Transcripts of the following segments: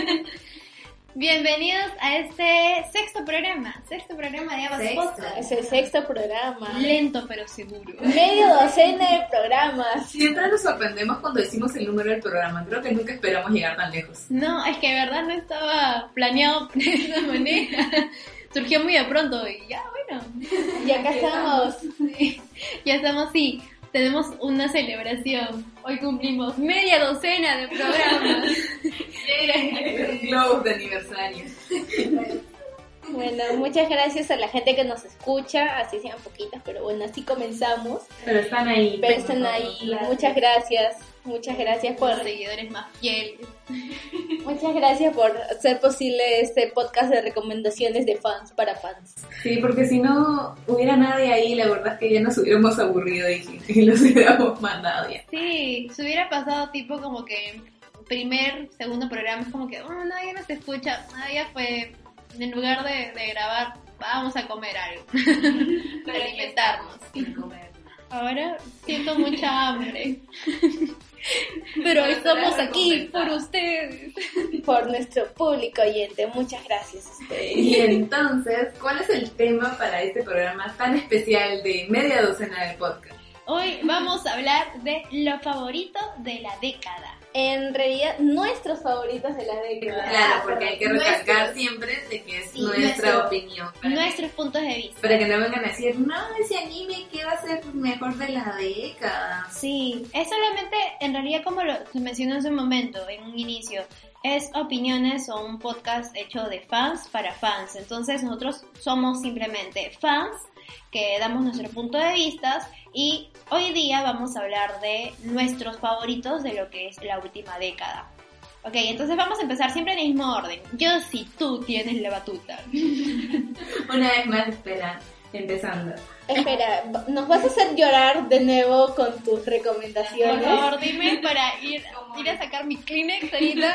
Bienvenidos a este sexto programa, sexto programa de Abas Podcast. Es el sexto programa. Lento pero seguro. Medio docena de programas. Siempre nos sorprendemos cuando decimos el número del programa. Creo que nunca esperamos llegar tan lejos. No, es que de verdad no estaba planeado de esa manera. Surgió muy de pronto y ya, bueno. Y acá estamos. Sí, ya estamos, sí. Tenemos una celebración. Hoy cumplimos media docena de programas. Globos de aniversario. Bueno, muchas gracias a la gente que nos escucha, así sean poquitas, pero bueno, así comenzamos. Pero están ahí. Pero están ahí, muchas gracias, muchas gracias por Los seguidores más fieles. Muchas gracias por hacer posible este podcast de recomendaciones de fans para fans. Sí, porque si no hubiera nadie ahí, la verdad es que ya nos hubiéramos aburrido y, y los hubiéramos mandado ya. Sí, se hubiera pasado tipo como que primer, segundo programa es como que oh, nadie nos escucha, nadie fue, en lugar de, de grabar, vamos a comer algo para alimentarnos. Ahora siento mucha hambre. Pero estamos aquí por ustedes. Por nuestro público oyente, muchas gracias a ustedes. Y entonces, ¿cuál es el tema para este programa tan especial de media docena de podcast? Hoy vamos a hablar de lo favorito de la década. En realidad, nuestros favoritos de la década. Claro, porque hay que recalcar Nuestros. siempre de que es Sí, nuestra nuestro- opinión. Nuestros puntos de vista. para que no vengan a decir, no, ese anime que va a ser mejor de la década. Sí, es solamente, en realidad como lo mencioné hace un momento, en un inicio, es opiniones o un podcast hecho de fans para fans. Entonces nosotros somos simplemente fans que damos nuestro punto de vista y hoy día vamos a hablar de nuestros favoritos de lo que es la última década. Ok, entonces vamos a empezar siempre en el mismo orden. Yo si tú tienes la batuta. Una vez más, espera, empezando. Espera, ¿nos vas a hacer llorar de nuevo con tus Por recomendaciones? favor, dime para ir, ir a sacar mi Kleenex ahorita.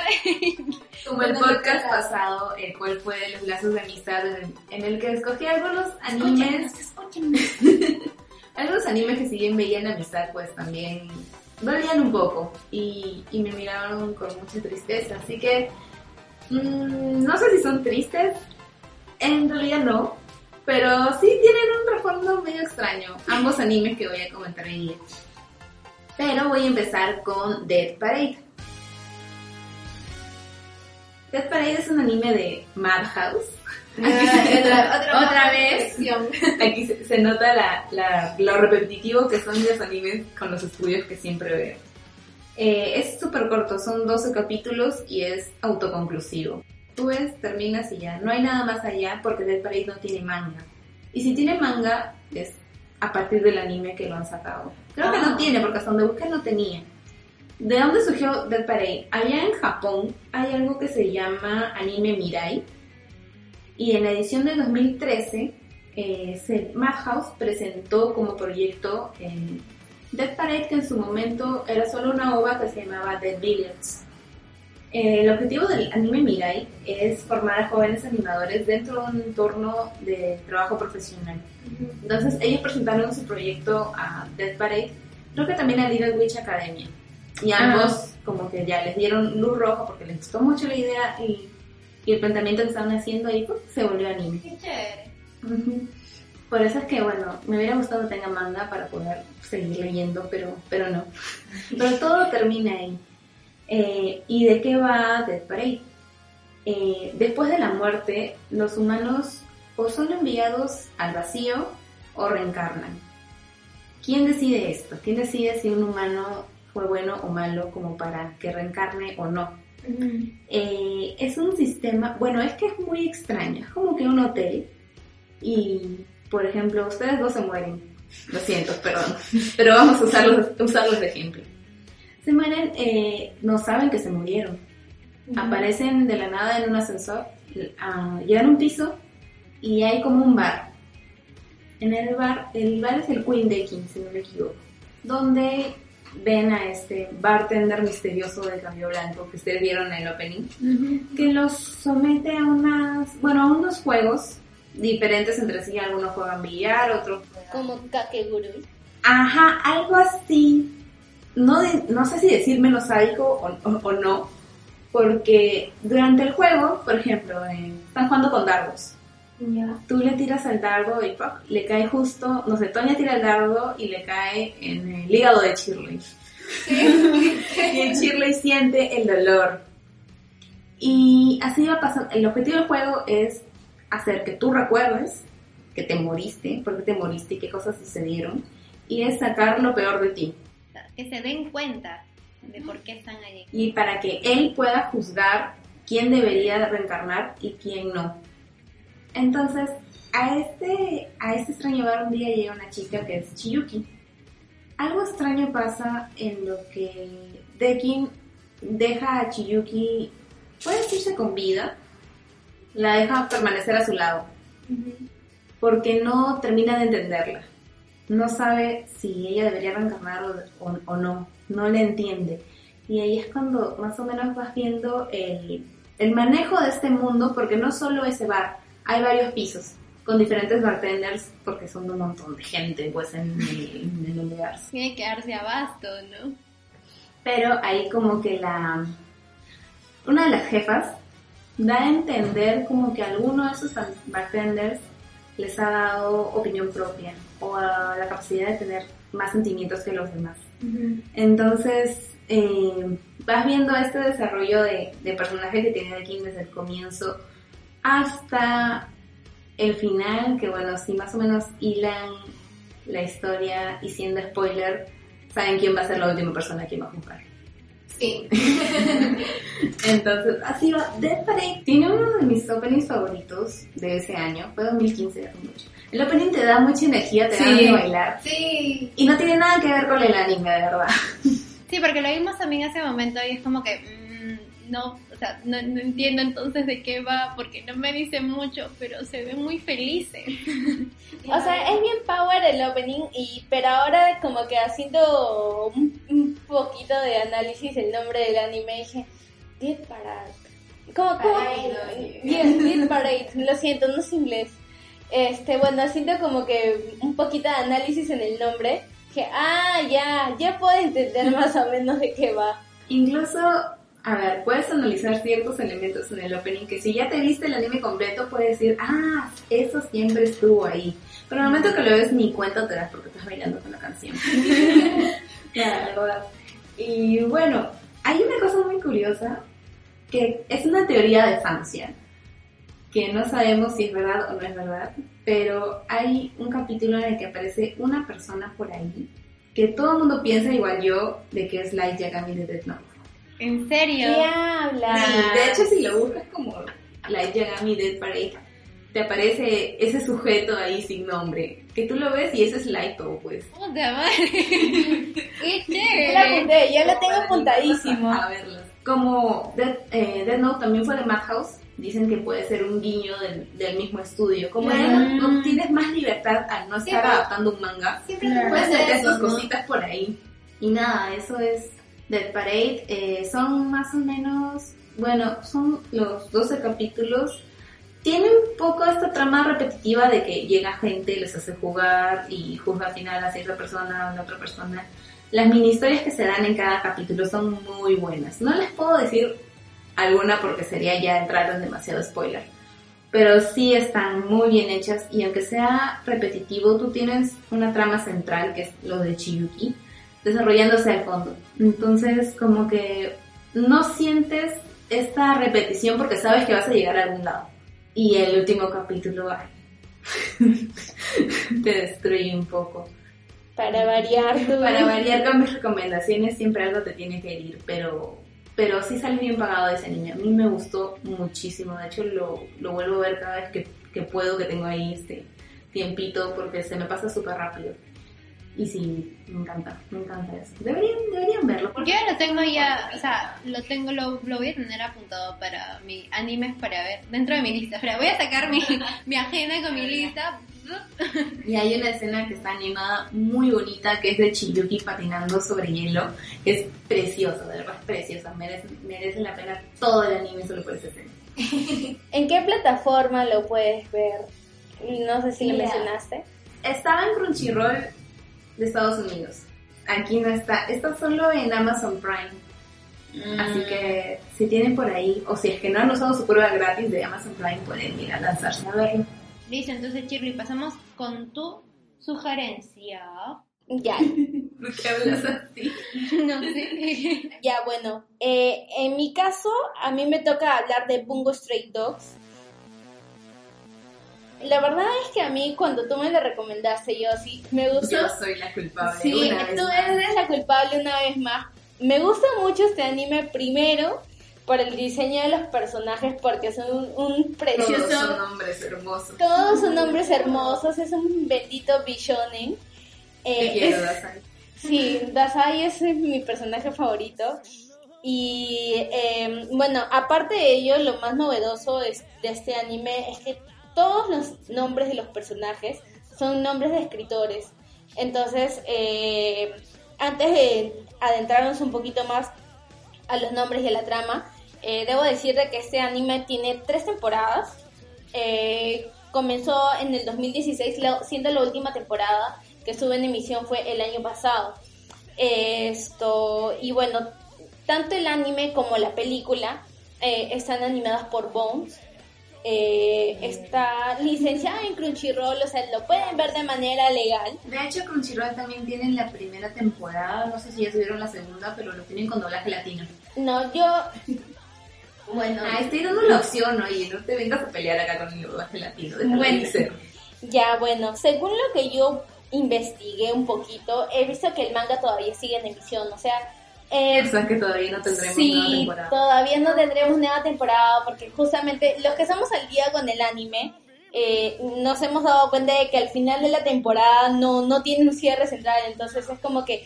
Como el podcast pasado, el cual fue de los lazos de amistad, en, en el que escogí algunos animes, algunos animes que si bien veían amistad, pues también dolían un poco y, y me miraron con mucha tristeza. Así que mm, no sé si son tristes, en realidad no, pero sí tienen un trasfondo medio extraño, ambos animes que voy a comentar hoy día. Pero voy a empezar con Dead Parade. Dead Parade es un anime de Madhouse. Ah, otra, otra vez, aquí se, se nota la, la- lo repetitivo que son los animes con los estudios que siempre veo. Eh, es súper corto, son 12 capítulos y es autoconclusivo. Tú ves, terminas y ya. No hay nada más allá porque Dead Parade no tiene manga. Y si tiene manga, es a partir del anime que lo han sacado. Creo que no Ah. tiene, porque hasta donde busqué no tenía. ¿De dónde surgió Dead Parade? Allá en Japón hay algo que se llama anime Mirai. Y en la edición de 2013, eh, se- Madhouse presentó como proyecto eh, Dead Parade, que en su momento era solo una ova que se llamaba Dead Village. Eh, el objetivo del anime Mirai es formar a jóvenes animadores dentro de un entorno de trabajo profesional. Entonces ellos presentaron su proyecto a Dead Parade, creo que también a Little Witch Academia. Y Ah. ambos como que ya les dieron luz roja porque les gustó mucho la idea y, y el planteamiento que estaban haciendo ahí pues, se volvió anime. Qué chévere. Por eso es que, bueno, me hubiera gustado que tenga manga para poder seguir leyendo, pero, pero no. Pero todo termina ahí. Eh, ¿Y de qué va Dead Parade? Eh, después de la muerte, los humanos o son enviados al vacío o reencarnan. ¿Quién decide esto? ¿Quién decide si un humano fue bueno o malo como para que reencarne o no? Eh, es un sistema, bueno, es que es muy extraño, es como que un hotel y, por ejemplo, ustedes dos se mueren, lo siento, perdón, pero vamos a usarlos, usarlos de ejemplo. Se mueren, eh, no saben que se murieron, aparecen de la nada en un ascensor, ah, llegan a un piso y hay como un bar. En el bar, el bar es el Queen Decking, si no me equivoco, donde ven a este bartender misterioso de cambio blanco que ustedes vieron en el opening, que los somete a unas, bueno, a unos juegos diferentes entre sí. Algunos juegan billar, otros juegan... Como Kakegurui. Ajá, algo así. No, de- no sé si decir menos sádico o, o- o no, porque durante el juego, por ejemplo, eh, están jugando con dardos. Tú le tiras al dardo y le cae justo, no sé, Toña tira el dardo y le cae en el hígado de Shirley. y el Shirley siente el dolor. Y así va pasando. El objetivo del juego es hacer que tú recuerdes que te moriste, por qué te moriste y qué cosas sucedieron, y es sacar lo peor de ti. Que se den cuenta de por qué están allí. Y para que él pueda juzgar quién debería reencarnar y quién no. Entonces, a este, a este extraño bar un día llega una chica que es Chiyuki. Algo extraño pasa en lo que Dekin deja a Chiyuki, puede decirse con vida, la deja permanecer a su lado, porque no termina de entenderla. No sabe si ella debería reencarnar o, o- o no, no le entiende. Y ahí es cuando más o menos vas viendo el, el manejo de este mundo, porque no solo ese bar, hay varios pisos con diferentes bartenders, porque son un montón de gente pues en el, en el universo. Tiene que darse abasto, ¿no? Pero ahí como que la... Una de las jefas da a entender como que alguno de esos bartenders les ha dado opinión propia o a la capacidad de tener más sentimientos que los demás. Entonces, eh, vas viendo este desarrollo de, de personaje que tiene Dekin desde el comienzo hasta el final, que bueno, si más o menos hilan la historia y siendo spoiler, saben quién va a ser la última persona que va a jugar. Sí. Entonces, así va. Death Parade tiene uno de mis openings favoritos de ese año, fue 2015, hace mucho. El opening te da mucha energía, te da Sí. de bailar. Sí. Y no tiene nada que ver con el anime, de verdad. Sí, porque lo vimos también hace momento y es como que mm, no, o sea, no, no entiendo entonces de qué va porque no me dice mucho, pero se ven muy felices. O sea, es bien power el opening, y pero ahora como que haciendo un, un poquito de análisis el nombre del anime dije, Dead Parade. ¿Cómo, cómo? Parade, Bien, Dead Parade, lo siento, no es inglés. Este, bueno, haciendo como que un poquito de análisis en el nombre, que ah, ya, ya puedo entender más o menos de qué va. Incluso, a ver, puedes analizar ciertos elementos en el opening que si ya te viste el anime completo, puedes decir, ah, eso siempre estuvo ahí. Pero al momento que lo ves ni cuenta te das porque estás bailando con la canción. la verdad. Y bueno, hay una cosa muy curiosa que es una teoría de fans ya, que no sabemos si es verdad o no es verdad, pero hay un capítulo en el que aparece una persona por ahí que todo el mundo piensa igual yo de que es Light Yagami de Death Note. ¿En serio? ¿Qué habla? Sí, de hecho si lo buscas como Light Yagami Death Parade, te aparece ese sujeto ahí sin nombre, que tú lo ves y ese es Lighto, pues. Puta madre. Qué Ya la chévere. apunté, ya la tengo apuntadísimo. A verlo. Como Death, eh, Death Note también fue de Madhouse, dicen que puede ser un guiño del, del mismo estudio. Como ya no, tienes más libertad al no estar adaptando un manga, Siempre Claro. puedes tus ¿no? cositas por ahí. Y nada, eso es Dead Parade. Eh, son más o menos, bueno, son los 12 capítulos. Tiene un poco esta trama repetitiva de que llega gente, les hace jugar y juzga al final a cierta persona o a la otra persona. Las mini historias que se dan en cada capítulo son muy buenas. No les puedo decir alguna porque sería ya entrar en demasiado spoiler. Pero sí están muy bien hechas y aunque sea repetitivo, tú tienes una trama central que es lo de Chiyuki, desarrollándose al fondo. Entonces como que no sientes esta repetición porque sabes que vas a llegar a algún lado. Y el último capítulo ay, te destruye un poco. Para variar tu... Para variar con mis recomendaciones siempre algo te tiene que herir, pero, pero sí sale bien pagado ese anime. A mí me gustó muchísimo, de hecho lo, lo vuelvo a ver cada vez que, que puedo, que tengo ahí este tiempito, porque se me pasa súper rápido. Y sí, me encanta, me encanta eso. Deberían, deberían verlo. Porque Yo lo tengo ya, o sea, lo tengo, lo, lo voy a tener apuntado para mi animes para ver dentro de mi lista. Pero voy a sacar mi, mi agenda con mi lista. Y hay una escena que está animada muy bonita que es de Chiyuki patinando sobre hielo. Es preciosa, de verdad es preciosa. Merece, merece la pena todo el anime solo por esa escena. ¿En qué plataforma lo puedes ver? No sé si lo mencionaste. Estaba en Crunchyroll de Estados Unidos. Aquí no está. Está solo en Amazon Prime. Mm. Así que si tienen por ahí, o si es que no han usado su prueba gratis de Amazon Prime, pueden ir a lanzarse a verlo. Listo, entonces Shirley, pasamos con tu sugerencia. Ya, ¿Por qué hablas así? No sé. ya bueno. Eh, en mi caso, a mí me toca hablar de Bungo Stray Dogs. La verdad es que a mí cuando tú me lo recomendaste, yo sí, me gustó. Yo soy la culpable. Sí, una vez tú más. eres la culpable una vez más. Me gusta mucho este anime primero por el diseño de los personajes porque son un, un Todos precioso... son hombres hermosos. Todos son nombres hermosos, es un bendito bishonen. Te Eh, quiero, es- Dasai. Sí, Dasai es mi personaje favorito. Y eh, bueno, aparte de ello, lo más novedoso es- de este anime es que todos los nombres de los personajes son nombres de escritores. Entonces, eh, antes de adentrarnos un poquito más a los nombres y a la trama, eh, debo decir de que este anime tiene tres temporadas. Eh, comenzó en el 2016, la- siendo la última temporada que estuvo en emisión fue el año pasado. Esto, y bueno, tanto el anime como la película eh, están animadas por Bones. Eh, está licenciada en Crunchyroll, o sea, lo pueden ver de manera legal. De hecho, Crunchyroll también tiene la primera temporada. No sé si ya subieron la segunda, pero lo tienen con doblaje latino. No, yo, bueno, Ah, estoy dando la opción, oye, no te vengas a pelear acá con el doblaje latino. Bueno. ser. ya bueno, según lo que yo investigué un poquito, he visto que el manga todavía sigue en emisión, o sea, eh, O sea que todavía no tendremos nueva Sí, temporada. todavía no tendremos nueva temporada porque justamente los que estamos al día con el anime eh, nos hemos dado cuenta de que al final de la temporada no, no tiene un cierre central, entonces es como que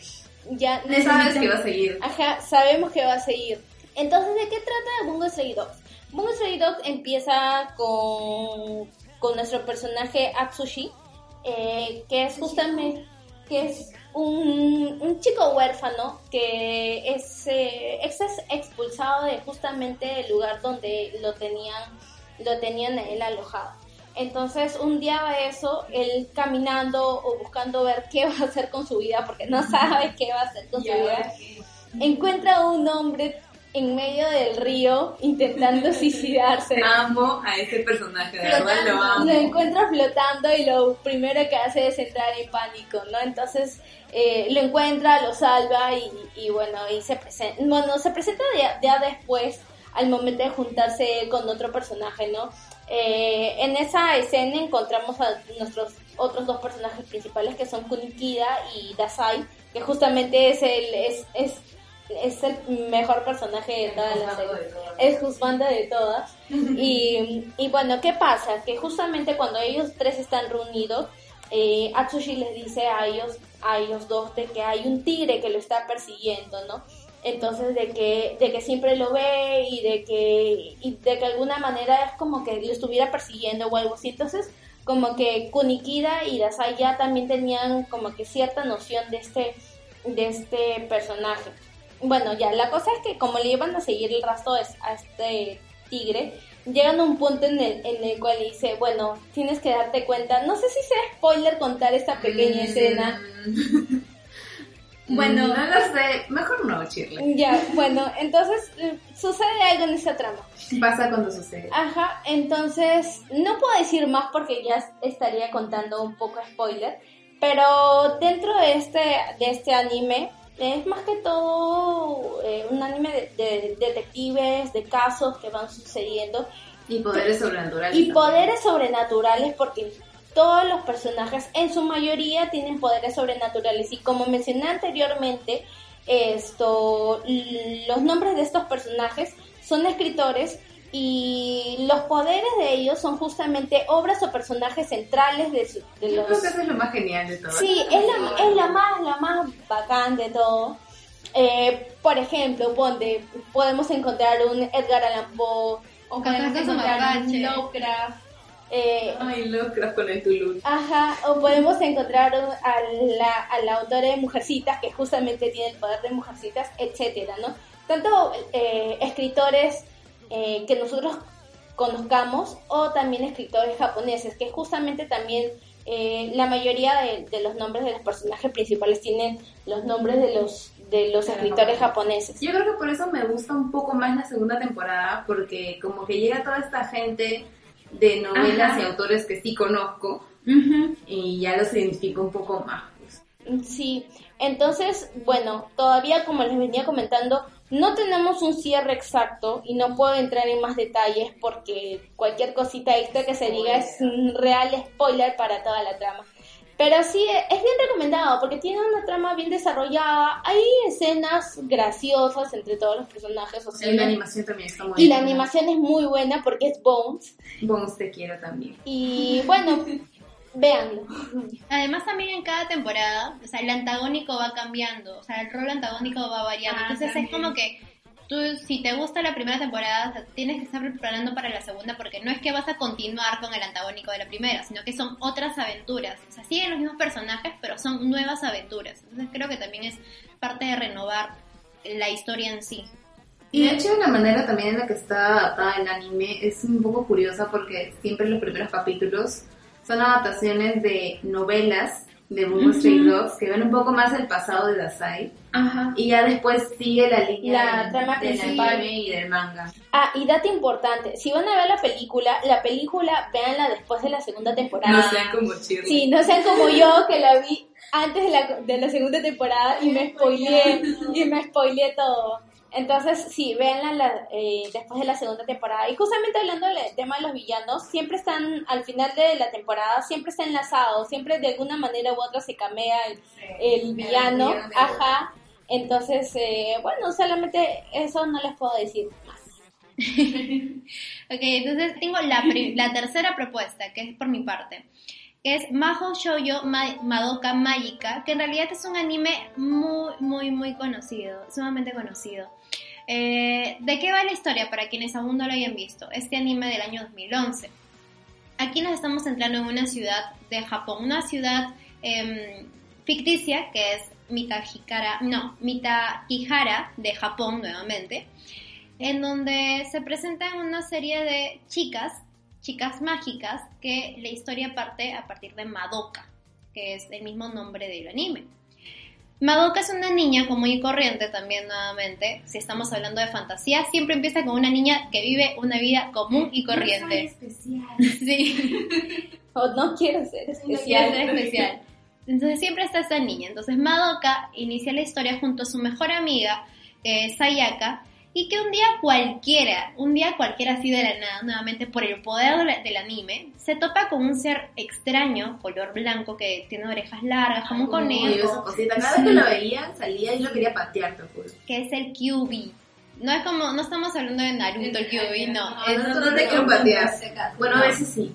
ya No sabes que va a seguir. Ajá, sabemos que va a seguir. Entonces, ¿de qué trata Bungo Stray Dogs? Bungo Stray Dogs empieza con, con nuestro personaje Atsushi, eh, que es justamente que es un, un chico huérfano que es, eh, es ex- expulsado de justamente el lugar donde lo tenían, lo tenían él alojado. Entonces, un día va eso, él caminando o buscando ver qué va a hacer con su vida, porque no sabe qué va a hacer con su vida encuentra a un hombre en medio del río intentando suicidarse. Amo a ese personaje, de verdad lo amo. Lo encuentra flotando y lo primero que hace es entrar en pánico, ¿no? Entonces eh, lo encuentra, lo salva y, y bueno, y se presenta, bueno, se presenta ya, ya después al momento de juntarse con otro personaje, ¿no? Eh, en esa escena encontramos a nuestros otros dos personajes principales que son Kunikida y Dasai, que justamente es el es, es, es el mejor personaje de toda la serie es juzgando de todas. Y, y bueno, ¿qué pasa? Que justamente cuando ellos tres están reunidos, eh, Atsushi les dice a ellos, a ellos dos de que hay un tigre que lo está persiguiendo, ¿no? Entonces de que, de que siempre lo ve y de que, y de que de alguna manera es como que lo estuviera persiguiendo o algo así. Entonces, como que Kunikida y Dasai ya también tenían como que cierta noción de este, de este personaje. Bueno, ya, la cosa es que como le iban a seguir el rastro a este tigre, llegan a un punto en el, en el cual dice, bueno, tienes que darte cuenta, no sé si sea spoiler contar esta pequeña Mm. escena. Bueno, no lo sé. Mejor no, Shirley. Ya, bueno, entonces sucede algo en esta trama. Pasa cuando sucede. Ajá, entonces no puedo decir más porque ya estaría contando un poco spoiler, pero dentro de este, de este anime es más que todo eh, un anime de, de detectives, de casos que van sucediendo Y poderes sobrenaturales. y también. poderes sobrenaturales porque todos los personajes en su mayoría tienen poderes sobrenaturales y como mencioné anteriormente esto los nombres de estos personajes son escritores y los poderes de ellos son justamente obras o personajes centrales de, su- de Yo los creo que eso es lo más genial de todo. Sí, es la, es la más, la más bacán de todo. Eh, por ejemplo, ponte, podemos encontrar un Edgar Allan Poe, o podemos encontrar un. Lovecraft, eh, Ay, Lovecraft con el Toulouse. ajá, o podemos encontrar un- a, la, a la autora de Mujercitas, que justamente tiene el poder de Mujercitas, etcétera, ¿no? Tanto eh, escritores eh, que nosotros conozcamos o también escritores japoneses, que justamente también eh, la mayoría de, de los nombres de los personajes principales tienen los nombres de los de los escritores japoneses. Yo creo que por eso me gusta un poco más la segunda temporada, porque como que llega toda esta gente de novelas Ajá. y autores que sí conozco y ya los identifico un poco más. pues. Sí, entonces, bueno, todavía como les venía comentando, no tenemos un cierre exacto y no puedo entrar en más detalles porque cualquier cosita extra que se diga es un real spoiler para toda la trama. Pero sí, es bien recomendado porque tiene una trama bien desarrollada, hay escenas graciosas entre todos los personajes, o sea, Y la animación también está muy y la buena. animación es muy buena porque es Bones. Bones te quiero también. Y bueno, véanlo. Además también en cada temporada, o sea, el antagónico va cambiando, o sea, el rol antagónico va variando. Ah, Entonces es como que tú, si te gusta la primera temporada, o sea, tienes que estar preparando para la segunda porque no es que vas a continuar con el antagónico de la primera, sino que son otras aventuras. O sea, siguen los mismos personajes, pero son nuevas aventuras. Entonces creo que también es parte de renovar la historia en sí. Y de hecho la manera también en la que está adaptada el anime es un poco curiosa porque siempre los primeros capítulos son adaptaciones de novelas de Bungo Stray Dogs que ven un poco más el pasado de Dasai Ajá. y ya después sigue la línea La del- trama del principal. anime y del manga. Ah, y dato importante, si van a ver la película, la película véanla después de la segunda temporada. No sean como Shirley. Sí, no sean como yo que la vi antes de la, de la segunda temporada y me spoileé, y me spoileé todo. Entonces, sí, véanla la- eh, después de la segunda temporada. Y justamente hablando del tema de los villanos, siempre están, al final de la temporada, siempre está enlazado, siempre de alguna manera u otra se camea el, el villano. Ajá. Entonces, eh, bueno, solamente eso no les puedo decir más. Ok, entonces tengo la, pri- la tercera propuesta, que es por mi parte, que es Maho Shoujo Ma- Madoka Magica, que en realidad es un anime muy, muy, muy conocido, sumamente conocido. Eh, ¿De qué va la historia para quienes aún no lo hayan visto? Este anime del año 2011. Aquí nos estamos centrando en una ciudad de Japón, una ciudad em, ficticia que es Mitahikara, no, Mitakihara de Japón nuevamente en donde se presentan una serie de chicas, chicas mágicas, que la historia parte a partir de Madoka, que es el mismo nombre del anime. Madoka es una niña común y corriente también nuevamente, si estamos hablando de fantasía, siempre empieza con una niña que vive una vida común y corriente. especial. Sí. O no quiero ser Quiero especial. ser especial. Entonces siempre está esta niña. Entonces Madoka inicia la historia junto a su mejor amiga, eh, Sayaka, y que un día cualquiera, un día cualquiera así de la nada, nuevamente por el poder del, del anime, se topa con un ser extraño, color blanco, que tiene orejas largas, como un conejo, cosita. Cada vez que lo veía, salía y lo quería patear, te juro. que es el QB. No es como, no estamos hablando de Naruto, el QB, no. No, es- no, no te quiero patear. Bueno, a veces sí.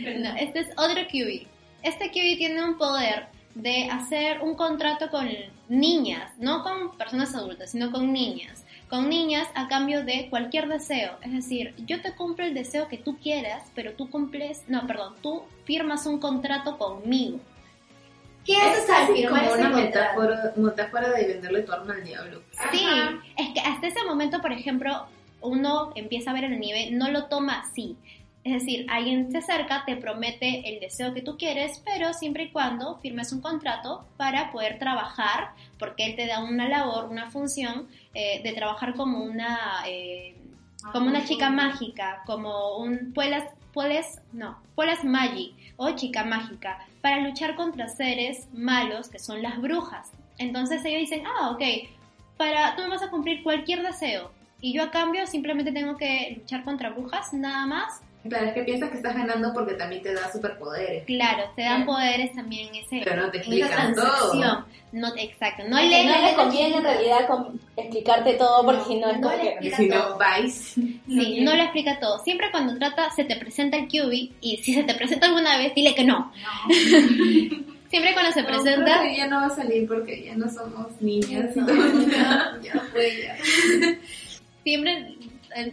No, este es otro QB. Este QB tiene un poder de hacer un contrato con niñas, no con personas adultas, sino con niñas. Con niñas a cambio de cualquier deseo. Es decir, yo te cumplo el deseo que tú quieras, pero tú cumples, no, perdón, tú firmas un contrato conmigo. ¿Qué Es haces al firmar como una metáfora, metáfora de venderle tu arma al diablo. Sí, Ajá. es que hasta ese momento, por ejemplo, uno empieza a ver el anime, no lo toma así. Es decir, alguien se acerca, te promete el deseo que tú quieres, pero siempre y cuando firmes un contrato para poder trabajar, porque él te da una labor, una función eh, de trabajar como una, eh, como una chica mágica, como un puedes, puedes, no, puedes magi o chica mágica, para luchar contra seres malos que son las brujas. Entonces ellos dicen, ah, ok, para, tú me vas a cumplir cualquier deseo. Y yo a cambio simplemente tengo que luchar contra brujas, nada más. Claro, es que piensas que estás ganando porque también te da superpoderes. Claro, te dan poderes también en ese Pero no te explican todo. No, exacto. No No, leen no le conviene en realidad explicarte todo porque si no es no como le que... explica Si no, vais. Sí, no lo explica todo. Siempre cuando trata, se te presenta el QB y si se te presenta alguna vez, dile que no. Siempre cuando se No, presenta, creo que ya no va a salir porque ya no somos niñas. No, ya, ya fue ya. siempre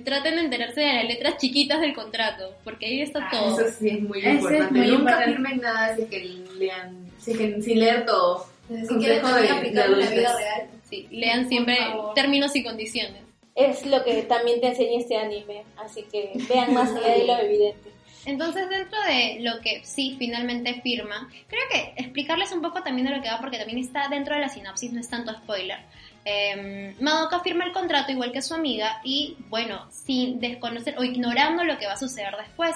traten de enterarse de las letras chiquitas del contrato, porque ahí está Ah, todo. Eso sí es muy Eso es importante. muy Nunca importante. firmen nada si es que lean, si es que sin leer todo. Si Consejo quieres también aplicarlo en la vida real. Sí, lean siempre términos y condiciones. Es lo que también te enseña este anime, así que vean más allá de lo evidente. Entonces, dentro de lo que sí finalmente firma, creo que explicarles un poco también de lo que va, porque también está dentro de la sinopsis, no es tanto spoiler. Eh, Madoka firma el contrato igual que su amiga y, bueno, sin desconocer o ignorando lo que va a suceder después,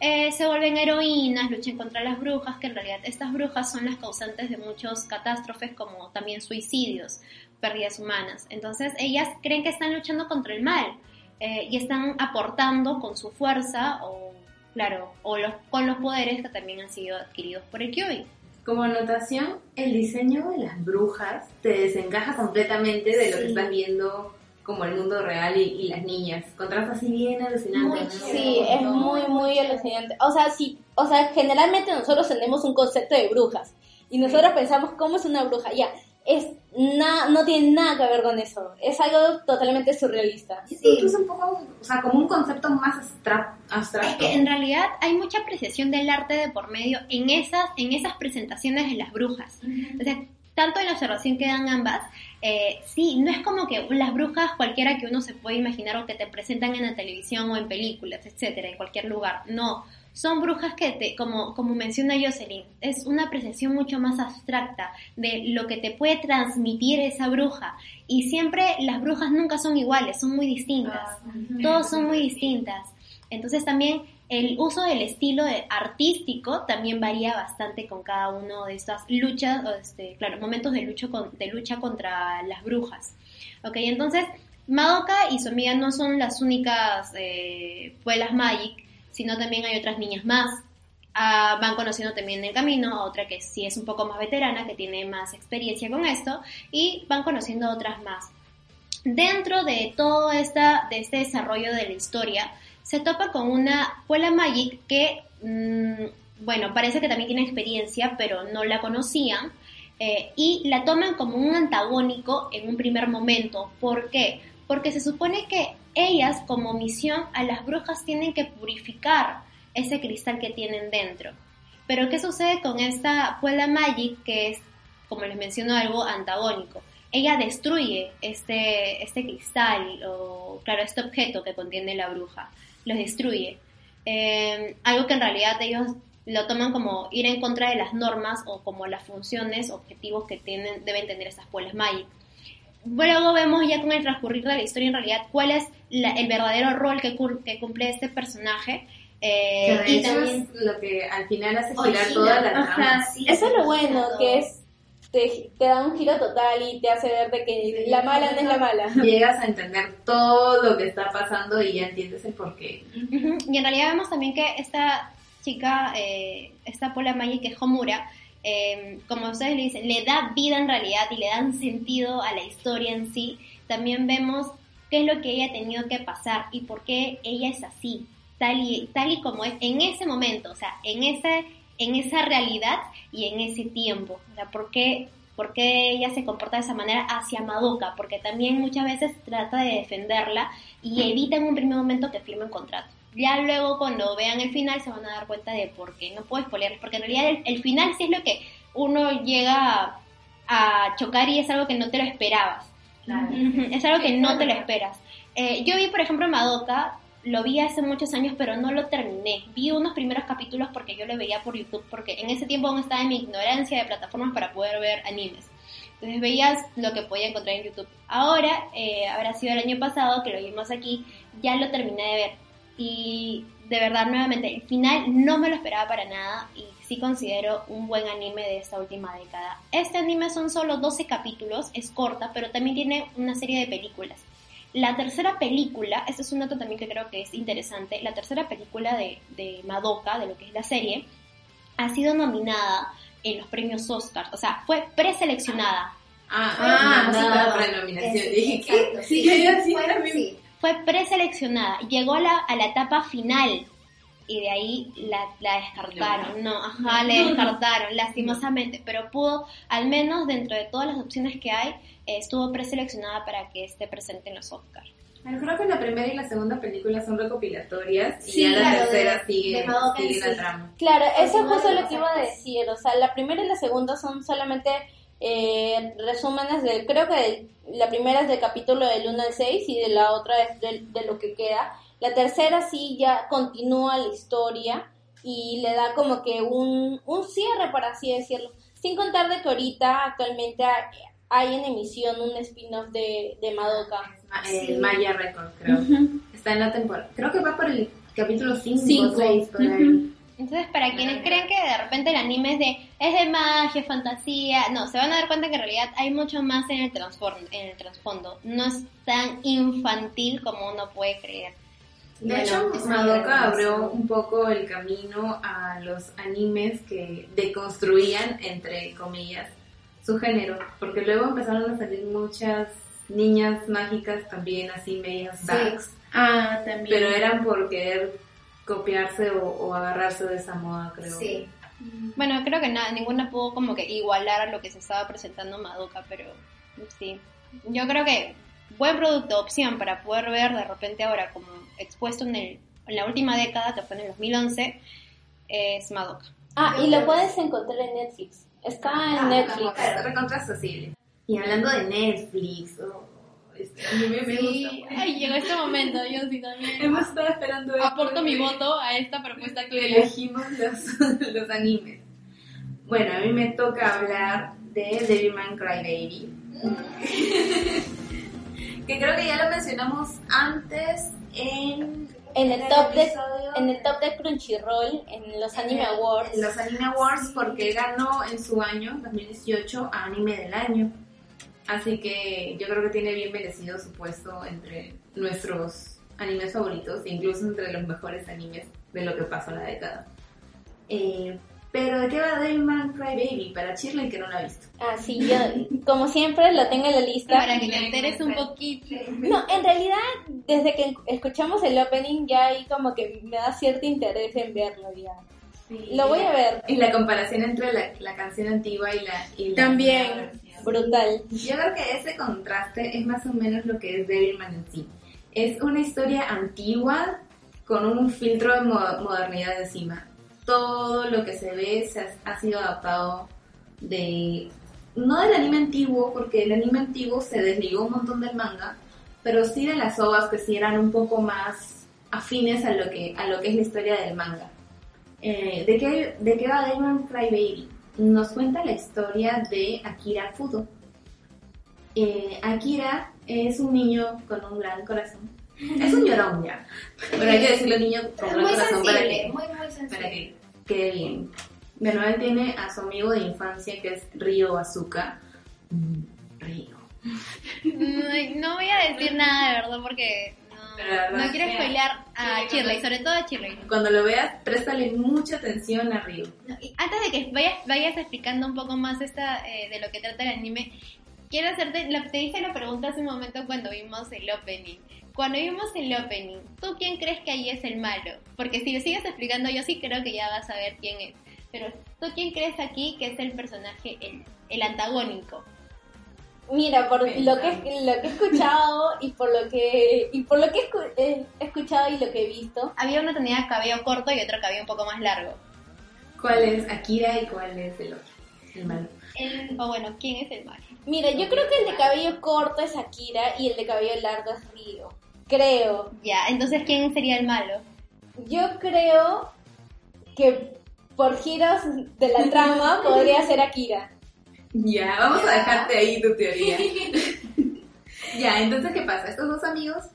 eh, se vuelven heroínas, luchan contra las brujas, que en realidad estas brujas son las causantes de muchos catástrofes como también suicidios, pérdidas humanas. Entonces ellas creen que están luchando contra el mal eh, y están aportando con su fuerza o, claro, o los, con los poderes que también han sido adquiridos por el Kyuubi. Como anotación, el diseño de las brujas te desencaja completamente de lo que estás viendo como el mundo real y, y las niñas. Contrasta así bien alucinante. Muy ¿no? Sí, es muy, muy alucinante. O sea, sí, o sea, generalmente nosotros tenemos un concepto de brujas y nosotros pensamos cómo es una bruja. Ya, es na- no tiene nada que ver con eso. Es algo totalmente surrealista. Sí, incluso un poco, o sea, como un concepto más abstra- Es abstracto. que en realidad hay mucha apreciación del arte de por medio en esas, en esas presentaciones de las brujas. O sea, tanto en la observación que dan ambas, eh, sí, no es como que las brujas cualquiera que uno se puede imaginar o que te presentan en la televisión o en películas, etcétera, en cualquier lugar. No, son brujas que, te, como, como menciona Jocelyn, es una apreciación mucho más abstracta de lo que te puede transmitir esa bruja. Y siempre las brujas nunca son iguales, son muy distintas. Todos son muy distintas. Entonces también el uso del estilo artístico también varía bastante con cada uno de estas luchas, este, claro, momentos de lucha, con- de lucha contra las brujas. Ok, entonces Madoka y su amiga no son las únicas eh, Magic, sino también hay otras niñas más. Ah, van conociendo también en el camino a otra que sí es un poco más veterana, que tiene más experiencia con esto, y van conociendo otras más. Dentro de todo esta, de este desarrollo de la historia, se topa con una Puela Magic que, mm, bueno, parece que también tiene experiencia, pero no la conocían, eh, y la toman como un antagónico en un primer momento. ¿Por qué? Porque se supone que ellas, como misión, a las brujas tienen que purificar ese cristal que tienen dentro. Pero ¿qué sucede con esta Puela Magic que es, como les menciono, algo antagónico? Ella destruye este, este cristal o, claro, este objeto que contiene la bruja. Los destruye. Eh, algo que en realidad ellos lo toman como ir en contra de las normas o como las funciones, objetivos que tienen, deben tener estas puelas Magic. Luego vemos ya con el transcurrir de la historia en realidad cuál es la- el verdadero rol que, cur- que cumple este personaje. eh, Que de y hecho también es lo que al final hace girar Original. toda la trama. Sí. Eso es lo bueno, Todo. que es te, te da un giro total y te hace ver de que la mala no es la mala. Llegas a entender todo lo que está pasando y ya entiendes el porqué. Y en realidad vemos también que esta chica, eh, esta Pola Magic, que es Homura, eh, como ustedes le dicen, le da vida en realidad y le dan sentido a la historia en sí. También vemos qué es lo que ella ha tenido que pasar y por qué ella es así, tal y, tal y como es en ese momento, o sea, en, ese, en esa realidad y en ese tiempo. O sea, por qué, por qué ella se comporta de esa manera hacia Madoka, porque también muchas veces trata de defenderla y evita en un primer momento que firme un contrato. Ya luego cuando vean el final se van a dar cuenta de por qué. No puedo spoilearles, porque en realidad el, el final sí es lo que uno llega a, a chocar y es algo que no te lo esperabas. Ujú, Es algo que no te lo esperas. Eh, yo vi, por ejemplo, Madoka, lo vi hace muchos años, pero no lo terminé. Vi unos primeros capítulos porque yo lo veía por YouTube, porque en ese tiempo aún estaba en mi ignorancia de plataformas para poder ver animes. Entonces veías lo que podía encontrar en YouTube. Ahora, eh, habrá sido el año pasado que lo vimos aquí, ya lo terminé de ver. Y de verdad, nuevamente, el final no me lo esperaba para nada y sí considero un buen anime de esta última década. Este anime son solo 12 capítulos, es corta, pero también tiene una serie de películas. La tercera película, este es un dato también que creo que es interesante, la tercera película de, de Madoka, de lo que es la serie, ha sido nominada en los premios Oscars, o sea, fue preseleccionada. Ah, Ah, ah, prenominación. Dije, ¿qué? Sí, también. sí. Fue preseleccionada, llegó a la, a la etapa final y de ahí la, la descartaron. No, ajá, la descartaron, lastimosamente, pero pudo, al menos dentro de todas las opciones que hay, eh, estuvo preseleccionada para que esté presente en los Oscars. Creo que la primera y la segunda película son recopilatorias y ya la tercera de- sigue, de Madoka sigue la sí. trama. Claro, eso es justo de lo que iba a decir. O sea, la primera y la segunda son solamente eh, resúmenes de, creo que de- la primera es del capítulo del 1 al 6 y de la otra es del- de, lo que queda. La tercera sí ya continúa la historia y le da como que un, un cierre, por así decirlo. Sin contar de que ahorita actualmente hay, en emisión un spin-off de, de Madoka. El Maya Record, creo. Está en la temporada. Creo que va por el capítulo 5 Cinco. o 6 por ahí. Entonces, para quienes creen que de repente el anime es de, es de magia, fantasía, no, se van a dar cuenta que en realidad hay mucho más en el, transfor- en el trasfondo. No es tan infantil como uno puede creer. De Bueno, hecho, Madoka abrió un poco el camino a los animes que deconstruían, entre comillas, su género, porque luego empezaron a salir muchas niñas mágicas también así medias Sí. darks, Ah, también. pero eran por querer copiarse o, o agarrarse de esa moda, creo. Sí. Bueno, creo que nada, ninguna pudo como que igualar a lo que se estaba presentando Madoka, pero sí. Yo creo que buen producto, opción para poder ver de repente ahora como expuesto en, el, en la última década, que fue en el 2011, es Madoka. Ah, y lo puedes encontrar en Netflix. Está en Ah, Netflix. Recontra accesible. Y hablando de Netflix, oh, este anime me Sí. gusta. Ay, llegó este momento, yo sí también. Hemos estado esperando esto Aporto mi desde- voto a esta propuesta que elegimos los, los animes. Bueno, a mí me toca hablar de Devilman Crybaby. Que creo que ya lo mencionamos antes en, En el top de en el top de Crunchyroll, en los Anime Awards. en los Anime Awards porque ganó en su año, 2018, a Anime del Año. Así que yo creo que tiene bien merecido su puesto entre nuestros animes favoritos, incluso entre los mejores animes de lo que pasó en la década. Eh, pero ¿de qué va Devilman Crybaby? Para Shirley que no lo ha visto. Ah, sí, yo, como siempre, lo tengo en la lista. para que te enteres un poquito. No, en realidad, desde que escuchamos el opening, ya ahí como que me da cierto interés en verlo ya. Lo voy a ver. Y la comparación entre la, la canción antigua y la, y la También. Brutal. Yo creo que ese contraste es más o menos lo que es Devilman en sí. Es una historia antigua con un filtro de mo- modernidad encima. Todo lo que se ve se ha, sido adaptado de... No del anime antiguo, porque el anime antiguo se desligó un montón del manga, pero sí de las ovas que sí eran un poco más afines a lo que, a lo que es la historia del manga. Eh, ¿de, qué, ¿De qué va Demon Crybaby? Nos cuenta la historia de Akira Fudo. Eh, Akira es un niño con un gran corazón. Es un llorón ya. Pero hay que decirlo niño con Muy corazón para sensible, que, muy, muy para sensible. que quede bien. Bueno, él tiene a su amigo de infancia que es Ryo Azuka. Mm. Ay, No voy a decir nada de verdad porque no, verdad no quiero spoilear a Sí, Shirley, sobre todo a Shirley. Cuando lo veas, préstale mucha atención a. No, y Antes de que vayas, vayas explicando un poco más esta eh, de lo que trata el anime, quiero hacerte, lo, te hice la pregunta hace un momento cuando vimos el opening. Cuando vimos el opening, ¿tú quién crees que ahí es el malo? Porque si lo sigues explicando, yo sí creo que ya vas a ver quién es. Pero ¿tú quién crees aquí que es el personaje, el, el antagónico? Mira, por lo que, lo que he escuchado y por lo que y por lo que he escu- he escuchado y lo que he visto, Había uno que tenía cabello corto y otro cabello un poco más largo. ¿Cuál es Akira y cuál es el otro? El malo. El, o bueno, ¿quién es el malo? mira, yo creo que el de cabello corto es Akira y el de cabello largo es Ryo. Creo. Ya, entonces ¿quién sería el malo? Yo creo que por giros de la trama podría ser Akira. Ya, vamos a dejarte ahí tu teoría. ya, entonces, ¿qué pasa? Estos dos amigos,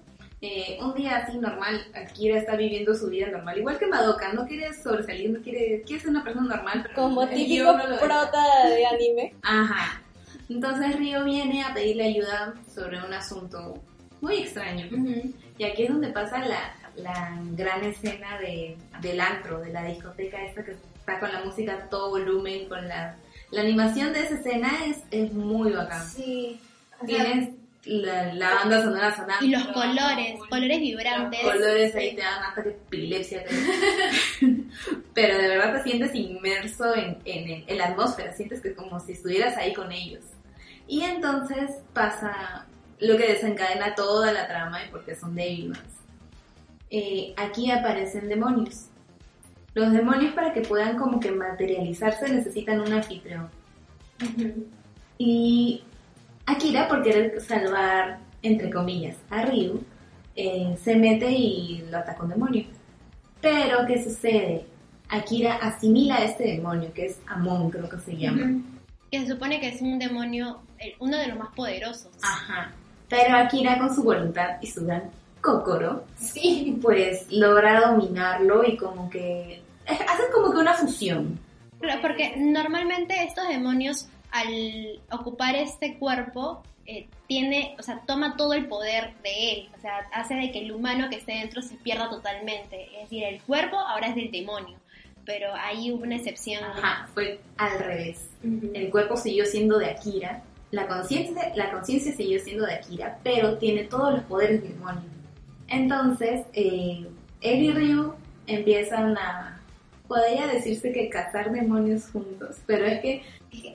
eh, un día así normal, Akira está viviendo su vida normal, igual que Madoka, no quiere sobresalir, no quiere, quiere ser una persona normal, pero Como típico no prota de anime. Ajá. Entonces Río viene a pedirle ayuda sobre un asunto muy extraño. Y aquí es donde pasa la, la gran escena de, del antro, de la discoteca esta que está con la música a todo volumen, con la, la animación de esa escena es, es muy bacán. Sí. Tienes la, la banda sonora sonando. Y los colores, colores vibrantes. Los colores ahí te dan hasta que epilepsia. Pero de verdad te sientes inmerso en, en, en la atmósfera, sientes que como si estuvieras ahí con ellos. Y entonces pasa lo que desencadena toda la trama y porque son Devilmans. Eh, aquí aparecen demonios. Los demonios para que puedan como que materializarse necesitan un anfitrión. Y Akira, por querer salvar, entre comillas, a Ryu, eh, se mete y lo ataca un demonio. Pero, ¿qué sucede? Akira asimila a este demonio, que es Amon, creo que se llama. Que se supone que es un demonio, el- uno de los más poderosos. Ajá. Pero Akira, con su voluntad y su gran Kokoro, Sí. pues logra dominarlo y como que... Hacen como que una fusión. Claro, Porque normalmente estos demonios, al ocupar este cuerpo, eh, tiene, o sea, toma todo el poder de él. O sea, hace de que el humano que esté dentro se pierda totalmente. Es decir, el cuerpo ahora es del demonio. Pero hay una excepción. Ajá, fue al revés. El cuerpo siguió siendo de Akira, la conciencia la conciencia siguió siendo de Akira, pero tiene todos los poderes del demonio. Entonces, eh, él y Ryu empiezan a, podría decirse que cazar demonios juntos, pero es que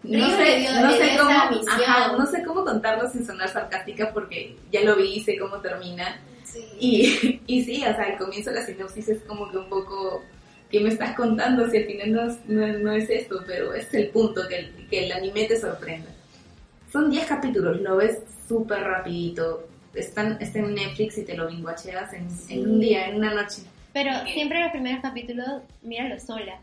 no sé, no sé cómo, ajá, no sé cómo contarlo sin sonar sarcástica porque ya lo vi y sé cómo termina. Sí. Y, y sí, o sea, al comienzo la sinopsis es como que un poco, ¿qué me estás contando? Si al final no, es- no, no es esto, pero es el punto, que el, que el anime te sorprenda. Son 10 capítulos, lo ves súper rapidito. Están, está en Netflix y te lo binguacheas en, en un día, en una noche. Pero siempre los primeros capítulos, míralo sola.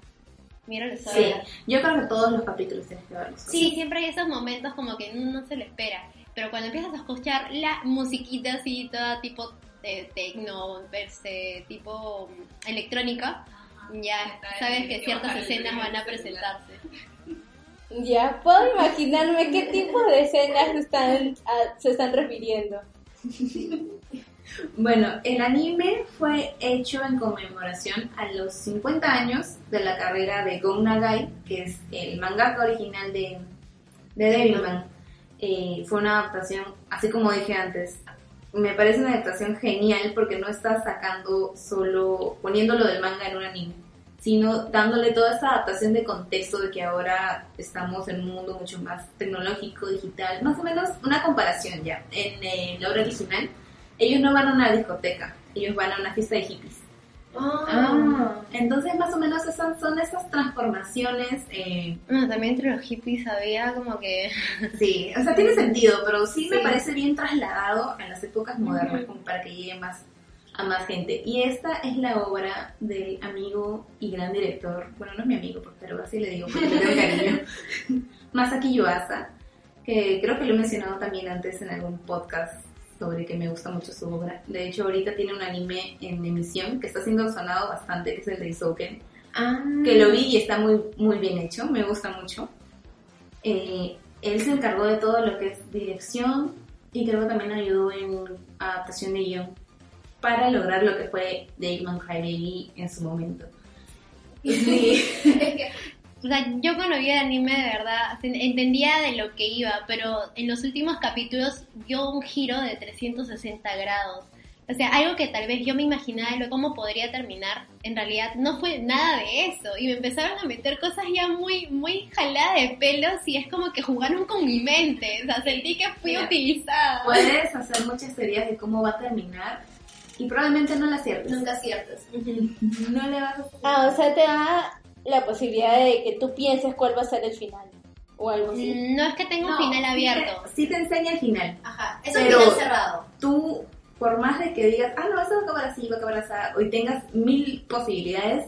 Míralo sola. Sí, yo creo que todos los capítulos tienes que verlos. Sí, siempre hay esos momentos como que no, se lo espera. Pero cuando empiezas a escuchar la musiquita así, toda tipo de techno, verse tipo mm, electrónica, ya sabes que ciertas escenas van a presentarse. Ya puedo imaginarme qué tipo de escenas están, se están refiriendo. Bueno, el anime fue hecho en conmemoración a los 50 años de la carrera de Go Nagai, que es el mangaka original de, de Devilman. Eh, fue una adaptación, así como dije antes, me parece una adaptación genial porque no está sacando solo, poniéndolo del manga en un anime, sino dándole toda esa adaptación de contexto de que ahora estamos en un mundo mucho más tecnológico, digital, más o menos una comparación ya. En eh, la obra original, ellos no van a una discoteca, ellos van a una fiesta de hippies. Ah. Entonces, más o menos esas son esas transformaciones. eh, Bueno, también entre los hippies había como que... sí, o sea, tiene sentido, pero sí, me Sí. parece bien trasladado a las épocas modernas como para que llegue más a más gente. Y esta es la obra del amigo y gran director, bueno, no es mi amigo, pues, pero así le digo porque le tengo cariño, Masaki Yuasa, que creo que lo he mencionado también antes en algún podcast sobre que me gusta mucho su obra. De hecho, ahorita tiene un anime en emisión que está siendo sonado bastante, que es el de Isouken. Ah. que lo vi y está muy, muy bien hecho, me gusta mucho. Eh, él se encargó de todo lo que es dirección y creo que también ayudó en adaptación de guion para lograr lo que fue Devilman Crybaby en su momento. Sí. O sea, yo cuando vi el anime de verdad entendía de lo que iba, pero en los últimos capítulos dio un giro de 360 grados. O sea, algo que tal vez yo me imaginaba de cómo podría terminar, en realidad no fue nada de eso. Y me empezaron a meter cosas ya muy, muy jaladas de pelos y es como que jugaron con mi mente. O sea, sentí que fui Mira, utilizada. Puedes hacer muchas teorías de cómo va a terminar y probablemente no las ciertes. Nunca ciertas. No le vas a... Ah, o sea, te da la posibilidad de que tú pienses cuál va a ser el final. O algo así. Mm, No es que tenga un final abierto. Sí te enseña el final. Ajá, es un Pero- final cerrado. tú, por más de que digas, ah, no, esto va a acabar así, va a acabar así, hoy tengas mil posibilidades,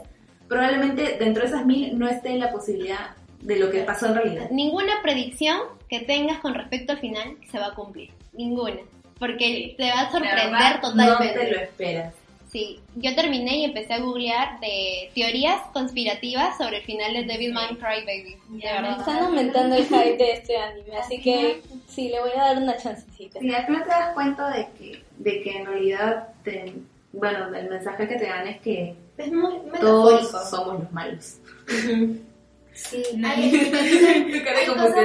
probablemente dentro de esas mil no esté la posibilidad de lo que pasó en realidad. Ninguna predicción que tengas con respecto al final se va a cumplir. Ninguna. Porque te va a sorprender No totalmente. te lo esperas. Sí, yo terminé y empecé a googlear de teorías conspirativas sobre el final de Devilman Crybaby. De Ya, verdad. Están aumentando el hype de este anime, así que sí, le voy a dar una chancecita. Si al final te das cuenta de que, de que en realidad, te, bueno, el mensaje que te dan es que Es muy todos somos los malos. Sí, hay, cosas-.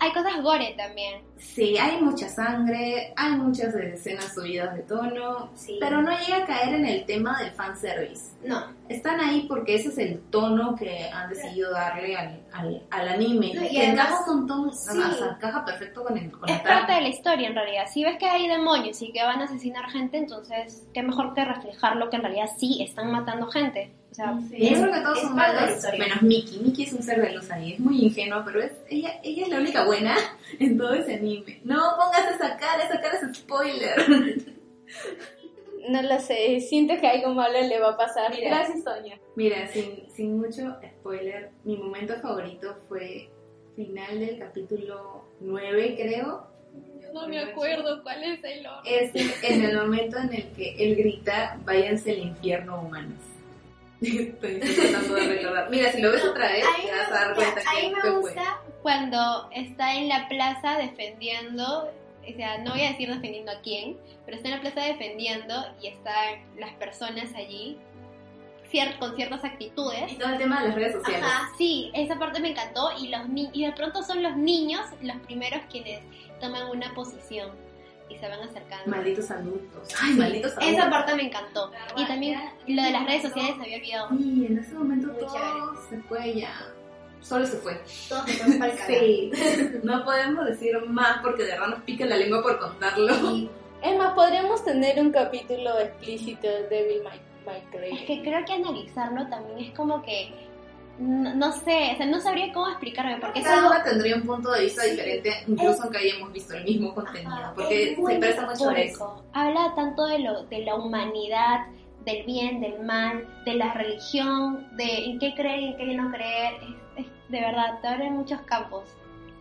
Hay gore también. Sí, hay mucha sangre, hay muchas escenas subidas de tono, Sí. pero no llega a caer en el tema del fanservice. no, Están ahí porque ese es el tono que han decidido darle al, al, al anime. No, y además- con tono, sí. encaja perfecto con, el, con Es parte de la historia en realidad. Si ves que hay demonios y que van a asesinar gente, entonces qué mejor que reflejar lo que en realidad sí están matando gente. O sea, Y yo creo que todos son malos, menos Mickey. Mickey es un ser de luz ahí, es muy ingenuo, pero es, ella, ella es la única buena en todo ese anime. No pongas esa cara, esa cara es spoiler. No lo sé, siento que algo malo le va a pasar. Mira. Gracias, Sonia. Mira, sin, sin mucho spoiler, mi momento favorito fue final del capítulo 9, creo. No me acuerdo cuál es el orden. Es en el momento en el que él grita, váyanse al infierno humanos. Estoy tratando de recordar. Mira, si lo ves otra vez, te me vas a dar gusta, cuenta a mí que me que gusta cuando está en la plaza defendiendo, o sea, no voy a decir defendiendo a quién, pero está en la plaza defendiendo y están las personas allí cier- con ciertas actitudes. Y todo el tema de las redes sociales. Ajá, sí, esa parte me encantó y los ni- y de pronto son los niños los primeros quienes toman una posición y se van acercando. Malditos adultos. Ay, malditos adultos. Esa parte me encantó. Y también lo de las redes sociales se había olvidado. Y en ese momento Muy todo chévere. se fue ya. Solo se fue. Todos se fueron para el. Sí. No podemos decir más porque de verdad nos pica la lengua por contarlo. Y Es más, podríamos tener un capítulo explícito de Devil May Cry. Es que creo que analizarlo también es como que. No, no sé, o sea, no sabría cómo explicarme, porque Cada una tendría un punto de vista Sí. diferente, incluso aunque hayamos visto el mismo contenido, Ajá, porque se presta mucho a eso. Habla tanto de, lo, de la humanidad, del bien, del mal, de la religión, de en qué creer y en qué no creer. Es, es- de verdad, te abre muchos campos.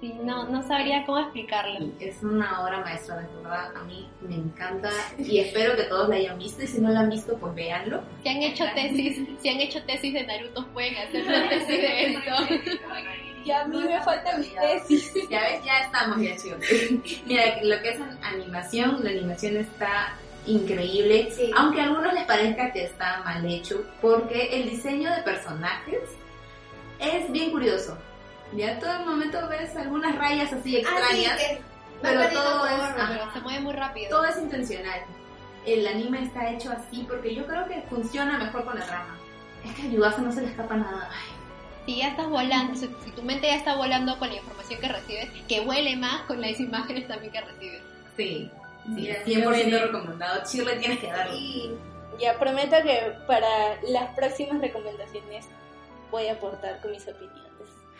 Sí, no, no sabría cómo explicarlo. Es una obra maestra, de verdad, a mí me encanta y espero que todos la hayan visto y si no la han visto, pues véanlo. Si han hecho tesis, si han hecho tesis de Naruto, pueden hacer una tesis de esto. Y a mí me falta mi tesis. Ya ves, ya estamos, ya chicos. Mira, lo que es an- animación, la animación está increíble, Sí. aunque a algunos les parezca que está mal hecho, porque el diseño de personajes es bien curioso. Ya todo el momento ves algunas rayas Ah, así extrañas, pero todo es, ajá, se mueve muy rápido. todo es intencional. El anime está hecho así porque yo creo que funciona mejor con la trama. Es que a Yubasa no se le escapa nada. Ay, Si ya estás volando, si, si tu mente ya está volando con la información que recibes, que huele más con las imágenes también que recibes. sí, sí, Mira, 100% recomendado. Chile tienes que darlo. Ya prometo que para las próximas recomendaciones voy a aportar con mis opiniones.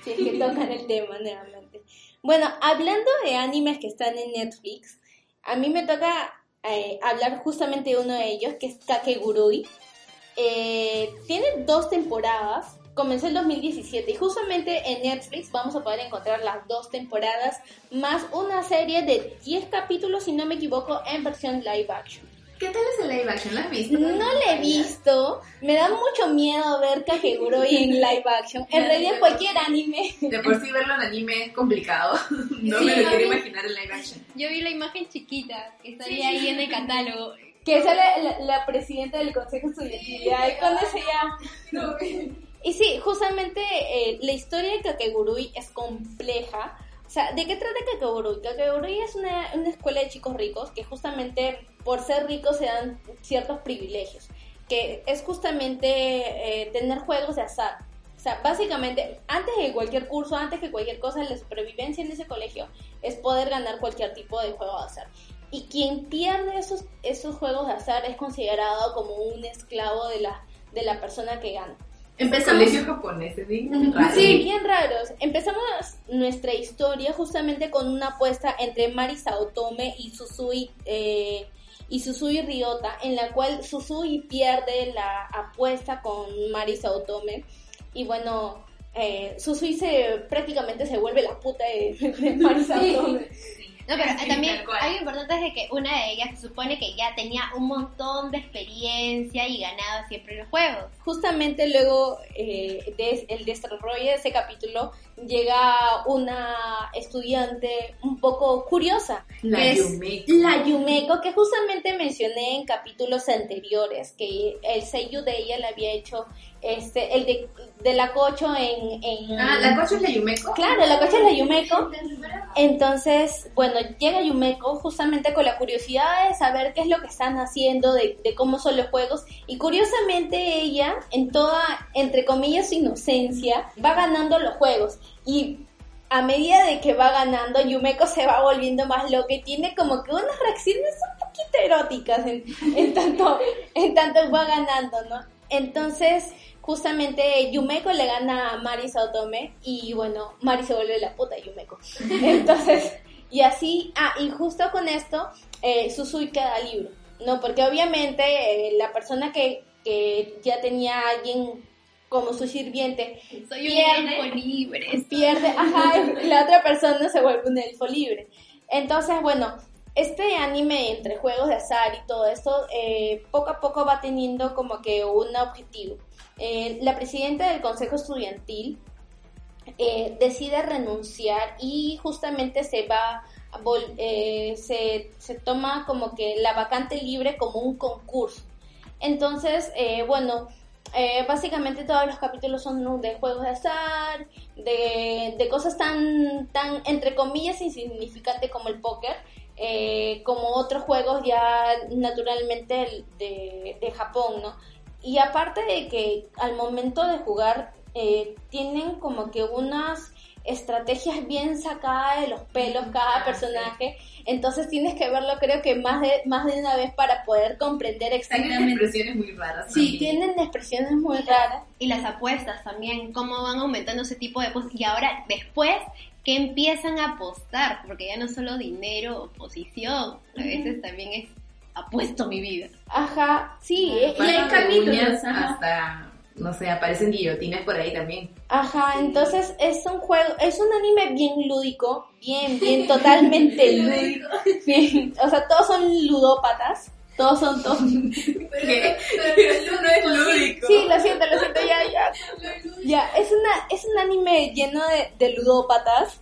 Si que tocan el tema nuevamente. Bueno, hablando de animes que están en Netflix, a mí me toca eh, hablar justamente de uno de ellos, que es Kakegurui. Eh, tiene dos temporadas, comenzó el 2017 y justamente en Netflix vamos a poder encontrar las dos temporadas más una serie de 10 capítulos, si no me equivoco, en versión live action. ¿Qué tal es el live action? ¿Lo has visto? No le he visto. Me da mucho miedo ver Kakegurui en live action. En realidad cualquier anime. De por sí verlo en anime es complicado. No Sí, me lo quiero imaginar en live action. Yo vi la imagen chiquita que salía ahí en el catálogo. Que sale la, la presidenta del consejo estudiantil. Ay, con eso ya. Y sí, justamente eh, la historia de Kakegurui es compleja. O sea, ¿de qué trata Kakegurui? Kakegurui es una, una escuela de chicos ricos que justamente por ser ricos se dan ciertos privilegios. Que es justamente eh, tener juegos de azar. O sea, básicamente, antes de cualquier curso, antes que cualquier cosa, la supervivencia en ese colegio es poder ganar cualquier tipo de juego de azar. Y quien pierde esos, esos juegos de azar es considerado como un esclavo de la, de la persona que gana. Empezamos colegio japonés, es bien raro. Sí, bien raros. Empezamos nuestra historia justamente con una apuesta entre Mari Saotome y Susui eh, y Susui Ryota, en la cual Susui pierde la apuesta con Mari Saotome y bueno, eh, Susui se prácticamente se vuelve la puta de, de Mari Saotome. No, pero Sí, también algo importante es de que una de ellas se supone que ya tenía un montón de experiencia y ganaba siempre los juegos. Justamente luego eh, de el desarrollo de ese capítulo llega una estudiante un poco curiosa La que es la Yumeko, que justamente mencioné en capítulos anteriores, que el Seiyu de ella le había hecho este, el de, de la Cocho en, en... Ah, ¿la cocha es la Yumeko? Claro, la Cocho es la Yumeko. Entonces, bueno, llega Yumeko justamente con la curiosidad de saber qué es lo que están haciendo, de, de cómo son los juegos. Y curiosamente ella, en toda, entre comillas, su inocencia, va ganando los juegos. Y a medida de que va ganando, Yumeko se va volviendo más loca y tiene como que unas reacciones un poquito eróticas en, en tanto, en tanto va ganando, ¿no? Entonces, justamente Yumeko le gana a Mari Saotome y bueno, Mari se vuelve la puta Yumeko. Entonces, y así, ah, y justo con esto, eh, Susui queda libre. ¿no? Porque obviamente eh, la persona que, que ya tenía alguien como su sirviente Soy un pierde, elfo libre. pierde, ajá, la otra persona se vuelve un elfo libre. Entonces, bueno, este anime entre juegos de azar y todo esto, eh, poco a poco va teniendo como que un objetivo. Eh, la presidenta del Consejo Estudiantil eh, decide renunciar y justamente se va, eh, se, se toma como que la vacante libre como un concurso. Entonces, eh, bueno, eh, básicamente todos los capítulos son de juegos de azar, de, de cosas tan, tan, entre comillas, insignificantes como el póker, eh, como otros juegos ya naturalmente de, de Japón, ¿no? Y aparte de que al momento de jugar eh, tienen como que unas estrategias bien sacadas de los pelos cada personaje, entonces tienes que verlo creo que más de, más de una vez para poder comprender Tienen exactamente. expresiones muy raras. Sí, también. tienen expresiones muy raras. Y las apuestas también, cómo van aumentando ese tipo de cosas. Y ahora, después, que empiezan a apostar, porque ya no solo dinero o posición, a veces también es apuesto mi vida. Ajá, sí, eh, y hay capítulos. hasta, no sé, aparecen guillotinas por ahí también. Ajá, entonces es un juego, es un anime bien lúdico, bien, bien, totalmente lúdico. Bien, o sea, todos son ludópatas, todos son todos. Porque eso no es lúdico. Sí, lo siento, lo siento, ya, ya. Ya, es, una, es un anime lleno de, de ludópatas.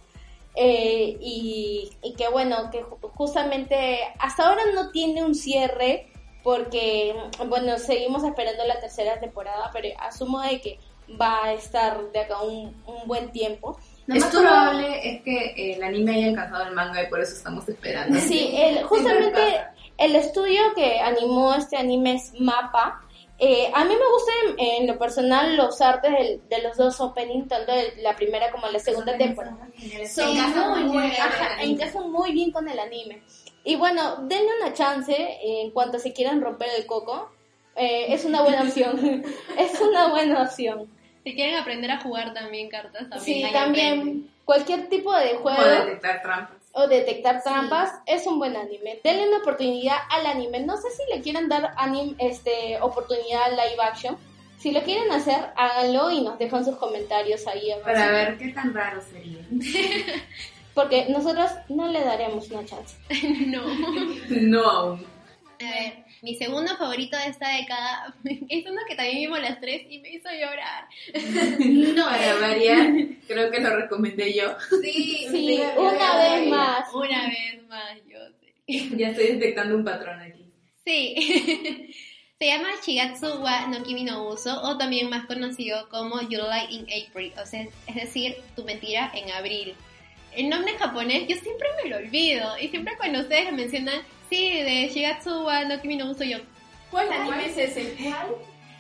eh, y, y que bueno, que ju- justamente hasta ahora no tiene un cierre porque, bueno, seguimos esperando la tercera temporada, pero asumo de que va a estar de acá un, un buen tiempo. Lo más Estuvo- probable es que el anime haya alcanzado el manga y por eso estamos esperando. Sí, el, justamente el estudio que animó este anime es Mapa. Eh, a mí me gustan en, en lo personal los artes del- de los dos openings, tanto de la primera como la segunda temporada. Son muy ajá, encajan muy bien con el anime. Y bueno, denle una chance en cuanto se quieran romper el coco. Eh, es una buena opción. es una buena opción. Si quieren aprender a jugar también cartas, también Sí, también cualquier tipo de juego. Como detectar trampas. O detectar trampas es un buen anime. Denle una oportunidad al anime. No sé si le quieren dar anim- este, oportunidad al live action. Si lo quieren hacer, háganlo y nos dejan sus comentarios ahí abajo. Para ver qué tan raro sería. Porque nosotros no le daremos una chance. no. No aún. Mi segundo favorito de esta década es uno que también vimos las tres y me hizo llorar. No, para variar, creo que lo recomendé yo. Sí, Sí, una vez más. Una vez más, yo sé. Ya estoy detectando un patrón aquí. Sí. Se llama Shigatsu wa no Kimi no Uso o también más conocido como You Lie in April, o sea, es decir, tu mentira en abril. El nombre en japonés yo siempre me lo olvido y siempre cuando ustedes mencionan, sí, de Shigatsu wa no Kimi no Uso, yo, ¿Cuál anime es ese?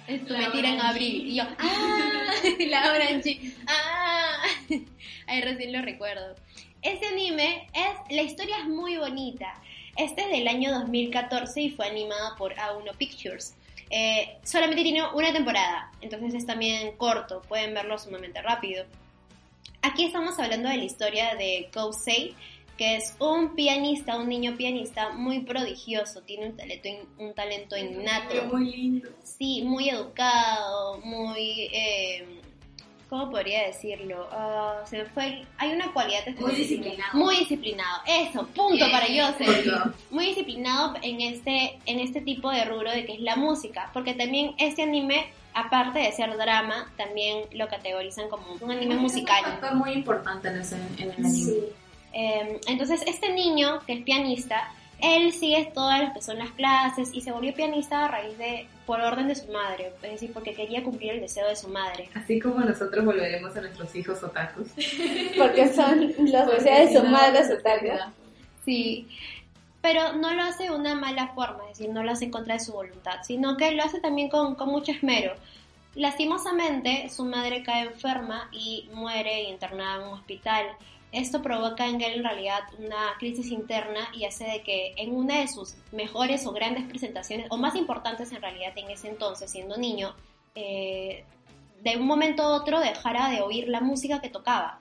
es tu mentira en abril. Y yo, ah, la Orange, ah, ahí recién lo recuerdo. Este anime es, la historia es muy bonita. Este es del año 2014 y fue animado por A1 Pictures. Eh, solamente tiene una temporada, entonces es también corto, pueden verlo sumamente rápido. Aquí estamos hablando de la historia de Kousei, que es un pianista, un niño pianista muy prodigioso, tiene un talento, in- un talento innato. Muy lindo. Sí, muy educado, muy... eh, ¿Cómo podría decirlo? Ah, se me fue... Hay una cualidad Muy específica. disciplinado. Muy disciplinado. Eso, punto para yo Punto. Muy disciplinado en este, en este tipo de rubro de que es la música. Porque también este anime, aparte de ser drama, también lo categorizan como un anime Es un musical. factor muy importante en, ese, en el anime. Sí. Eh, entonces, este niño, que es pianista, él sigue todas las que son las clases y se volvió pianista a raíz de, por orden de su madre, es decir, porque quería cumplir el deseo de su madre. Así como nosotros volveremos a nuestros hijos otakus. Porque son los deseos de su madre su Sí, pero no lo hace de una mala forma, es decir, no lo hace en contra de su voluntad, sino que lo hace también con, con mucho esmero. Lastimosamente, su madre cae enferma y muere internada en un hospital. Esto provoca en él en realidad una crisis interna y hace de que en una de sus mejores o grandes presentaciones, o más importantes en realidad en ese entonces, siendo niño, eh, de un momento a otro dejara de oír la música que tocaba.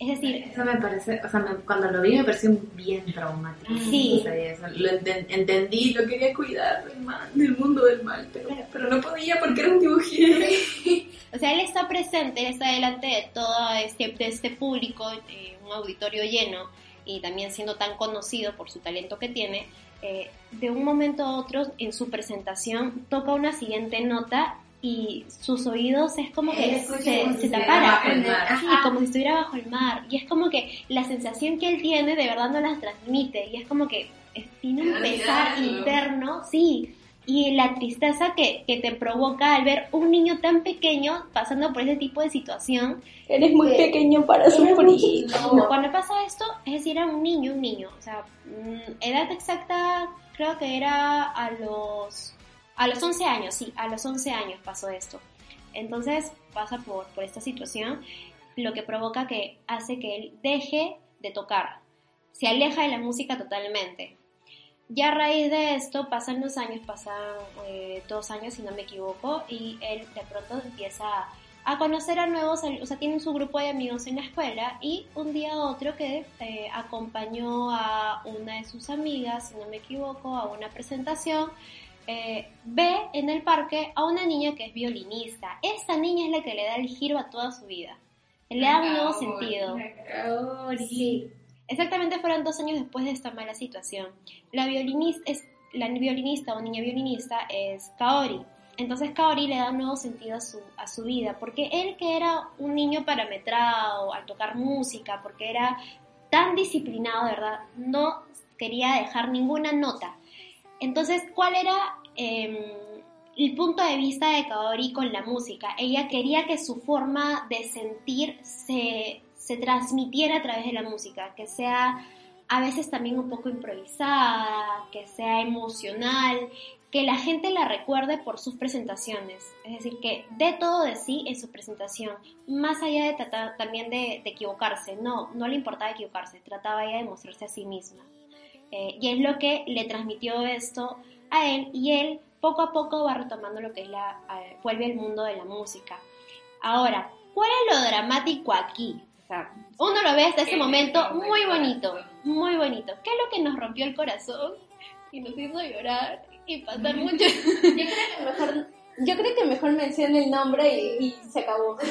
Es decir, Eso me parece, o sea, me- cuando lo vi me pareció bien traumático. Sí. O sea, eso, lo enten- entendí, lo quería cuidar del mal, del mundo del mal, pero, pero no podía porque era un dibujito. O sea, él está presente, él está delante de todo este, de este público, eh, un auditorio lleno, y también siendo tan conocido por su talento que tiene, eh, de un momento a otro en su presentación toca una siguiente nota y sus oídos es como que se, como se si estuviera tapara, bajo el mar. Sí, como si estuviera bajo el mar. Y es como que la sensación que él tiene de verdad no las transmite, y es como que eh, tiene un pesar interno, sí, y la tristeza que, que te provoca al ver un niño tan pequeño pasando por ese tipo de situación. Eres muy Sí. pequeño para sufrir. chiquito. Cuando pasa esto, es decir, era un niño, un niño, o sea, mm, edad exacta creo que era a los, a los 11 años, sí, a los 11 años pasó esto. Entonces pasa por, por esta situación, lo que provoca que hace que él deje de tocar, se aleja de la música totalmente. Ya a raíz de esto pasan los años, pasan eh, dos años si no me equivoco, y él de pronto empieza a, conocer a nuevos, o sea, tienen su grupo de amigos en la escuela y un día otro que eh, acompañó a una de sus amigas, si no me equivoco, a una presentación, eh, ve en el parque a una niña que es violinista. Esa niña es la que le da el giro a toda su vida. Le da un nuevo sentido. Sí. Exactamente fueron dos años después de esta mala situación. La violinista, es, la violinista o niña violinista es Kaori. Entonces Kaori le da un nuevo sentido a su, a su vida, porque él que era un niño parametrado al tocar música, porque era tan disciplinado, de verdad, no quería dejar ninguna nota. Entonces, ¿cuál era em, el punto de vista de Kaori con la música? Ella quería que su forma de sentir se, se transmitiera a través de la música, que sea a veces también un poco improvisada, que sea emocional, que la gente la recuerde por sus presentaciones, es decir, que dé todo de sí en su presentación, más allá de tratar también de, de equivocarse, no, no le importaba equivocarse, trataba ella de mostrarse a sí misma. Eh, y es lo que le transmitió esto a él y él poco a poco va retomando lo que es la, eh, vuelve al mundo de la música. Ahora, ¿cuál es lo dramático aquí? O sea, uno lo ve hasta ese momento muy bonito, muy bonito. ¿Qué es lo que nos rompió el corazón y nos hizo llorar y pasar mucho? Yo creo que mejor, yo creo que mejor mencione el nombre y, y se acabó.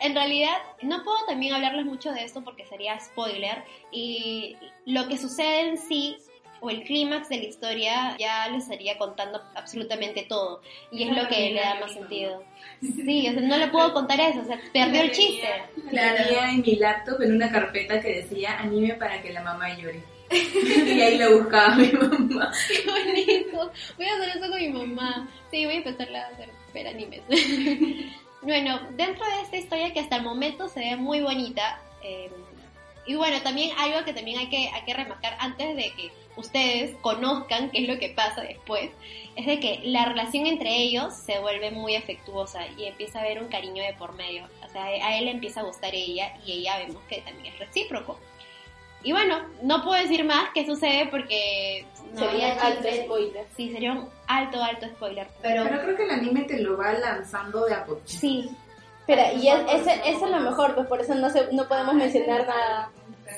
En realidad, no puedo también hablarles mucho de esto porque sería spoiler. Y lo que sucede en sí, o el clímax de la historia, ya les estaría contando absolutamente todo. Y es lo que le da más sentido. Sí, o sea, no le puedo contar eso, o sea, perdió el chiste. Claro. Tenía en mi laptop en una carpeta que decía anime para que la mamá llore. y ahí la buscaba mi mamá. Qué bonito. Voy a hacer eso con mi mamá. Sí, voy a empezar a hacer ver animes. bueno, dentro de esta historia que hasta el momento se ve muy bonita. eh, y bueno, también algo que también hay que, hay que remarcar antes de que ustedes conozcan qué es lo que pasa después, es de que la relación entre ellos se vuelve muy afectuosa y empieza a haber un cariño de por medio. O sea, a él le empieza a gustar ella y ella vemos que también es recíproco. Y bueno, no puedo decir más qué sucede porque no Sería alto spoiler. Sí, sería un alto, alto spoiler. Pero, Pero creo que el anime te lo va lanzando de a poquito. Sí, Espera, y es, ese, eso es lo mejor, pues por eso no, se, no podemos mencionar nada.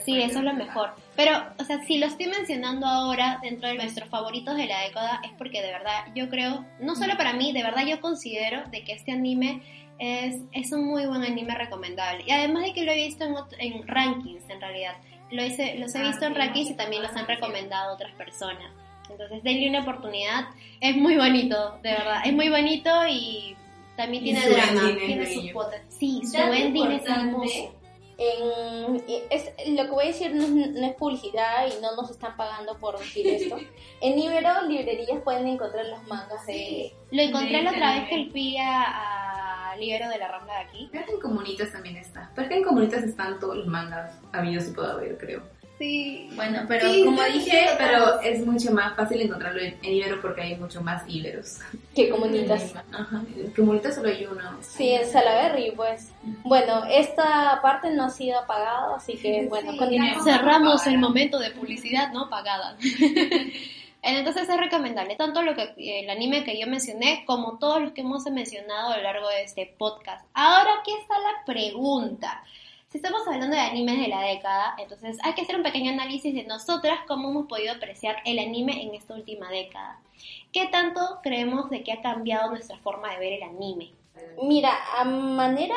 sí, eso es lo mejor. Pero, o sea, si lo estoy mencionando ahora dentro de nuestros favoritos de la década es porque de verdad yo creo, no solo para mí, de verdad yo considero de que este anime es, es un muy buen anime recomendable. Y además de que lo he visto en, ot- en rankings en realidad. Lo hice- los he visto en rankings y también los han recomendado otras personas. Entonces, denle una oportunidad. Es muy bonito, de verdad. Es muy bonito y también Y tiene su drama. Tiene sus cuotas. Sí, su ending es hermoso. En, es, lo que voy a decir no, es- no es publicidad y no nos están pagando por decir esto. En Ibero, librerías pueden encontrar los mangas de... Lo encontré la otra vez que fui a, a Libero de la Rambla de aquí. Creo que en Comunitas también está. Pero que en Comunitas están todos los mangas habidos y puedo haber, creo. Sí. bueno, pero Sí, como sí, dije, sí, pero es mucho más fácil encontrarlo en, en Ibero porque hay mucho más Iberos. que comunitas. Ajá. En Comunitas solo hay uno. Sí, en Salaberry, pues. Bueno, esta parte no ha sido apagada, así que bueno, continuemos. Cerramos el momento de publicidad no pagada. Entonces es recomendable tanto lo que el anime que yo mencioné como todos los que hemos mencionado a lo largo de este podcast. Ahora aquí está la pregunta. Si estamos hablando de animes de la década, entonces hay que hacer un pequeño análisis de nosotras cómo hemos podido apreciar el anime en esta última década. ¿Qué tanto creemos de que ha cambiado nuestra forma de ver el anime? Mira, a manera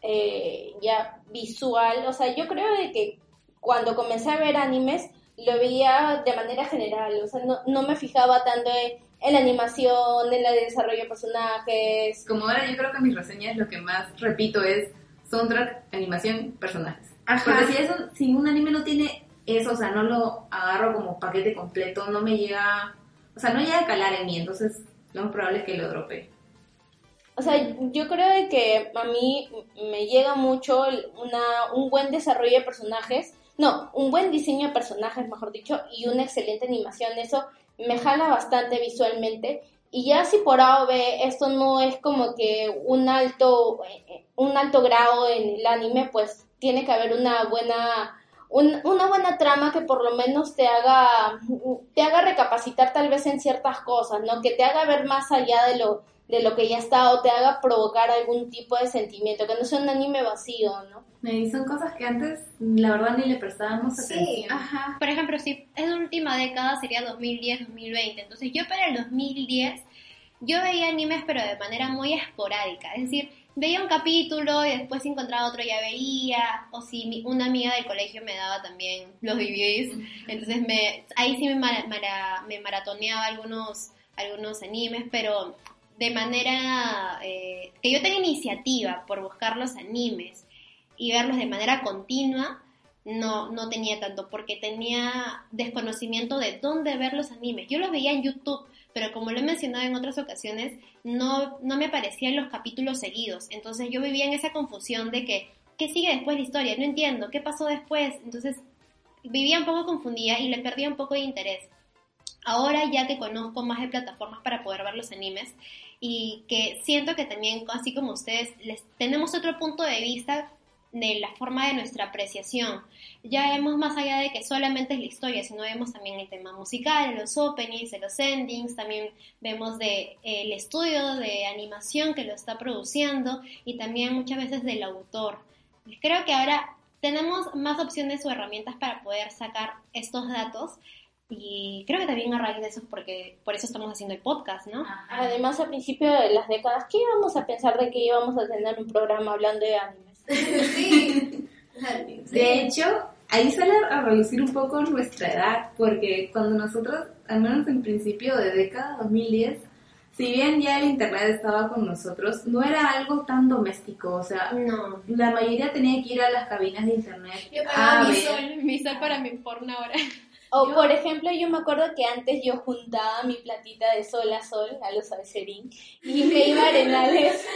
eh, ya visual, o sea, yo creo de que cuando comencé a ver animes lo veía de manera general, o sea, no, no me fijaba tanto en, en la animación, en el desarrollo de personajes. Como ahora yo creo que mis reseñas lo que más repito es soundtrack, animación, personajes. Ajá. Porque si eso, si un anime no tiene eso, o sea, no lo agarro como paquete completo, no me llega, o sea, no llega a calar en mí, entonces lo más probable es que lo drope. O sea, yo creo que a mí me llega mucho una, un buen desarrollo de personajes, no, un buen diseño de personajes, mejor dicho, y una excelente animación. Eso me jala bastante visualmente. Y ya si por A o B esto no es como que un alto, un alto grado en el anime, pues tiene que haber una buena, un- una buena trama que por lo menos te haga, te haga recapacitar tal vez en ciertas cosas, ¿no? Que te haga ver más allá de lo, de lo que ya está o te haga provocar algún tipo de sentimiento, que no sea un anime vacío, ¿no? Y son cosas que antes, la verdad, ni le prestábamos atención. Ajá. Por ejemplo, si es la última década sería 2010-2020, entonces yo para el 2010 yo veía animes pero de manera muy esporádica, es decir, veía un capítulo y después si encontraba otro ya veía, o si mi- una amiga del colegio me daba también los DVDs, entonces me, ahí sí me, mara- mara- me maratoneaba algunos, algunos animes, pero de manera eh, que yo tenga iniciativa por buscar los animes y verlos de manera continua, no, no tenía tanto, porque tenía desconocimiento de dónde ver los animes. Yo los veía en YouTube, pero como lo he mencionado en otras ocasiones, no, no me aparecían los capítulos seguidos. Entonces yo vivía en esa confusión de que, ¿qué sigue después de la historia? No entiendo, ¿qué pasó después? Entonces vivía un poco confundida y le perdía un poco de interés. Ahora ya que conozco más de plataformas para poder ver los animes y que siento que también, así como ustedes, les, tenemos otro punto de vista de la forma de nuestra apreciación. Ya vemos más allá de que solamente es la historia, sino vemos también el tema musical, los openings, los endings, también vemos de eh, el estudio de animación que lo está produciendo y también muchas veces del autor. Creo que ahora tenemos más opciones o herramientas para poder sacar estos datos y creo que también a raíz de eso porque por eso estamos haciendo el podcast, ¿no? Además, a principio de las décadas, ¿qué íbamos a pensar de que íbamos a tener un programa hablando de animes? Sí. De hecho, ahí sale a reducir un poco nuestra edad, porque cuando nosotros, al menos en principio de década 2010, si bien ya el internet estaba con nosotros, no era algo tan doméstico, o sea, No. la mayoría tenía que ir a las cabinas de internet Yo a pagaba mi ver. sol, mi sol para mi por una hora. O Yo- por ejemplo, yo me acuerdo que antes yo juntaba mi platita de sol a sol, a los alcerín, y me iba a Arenales,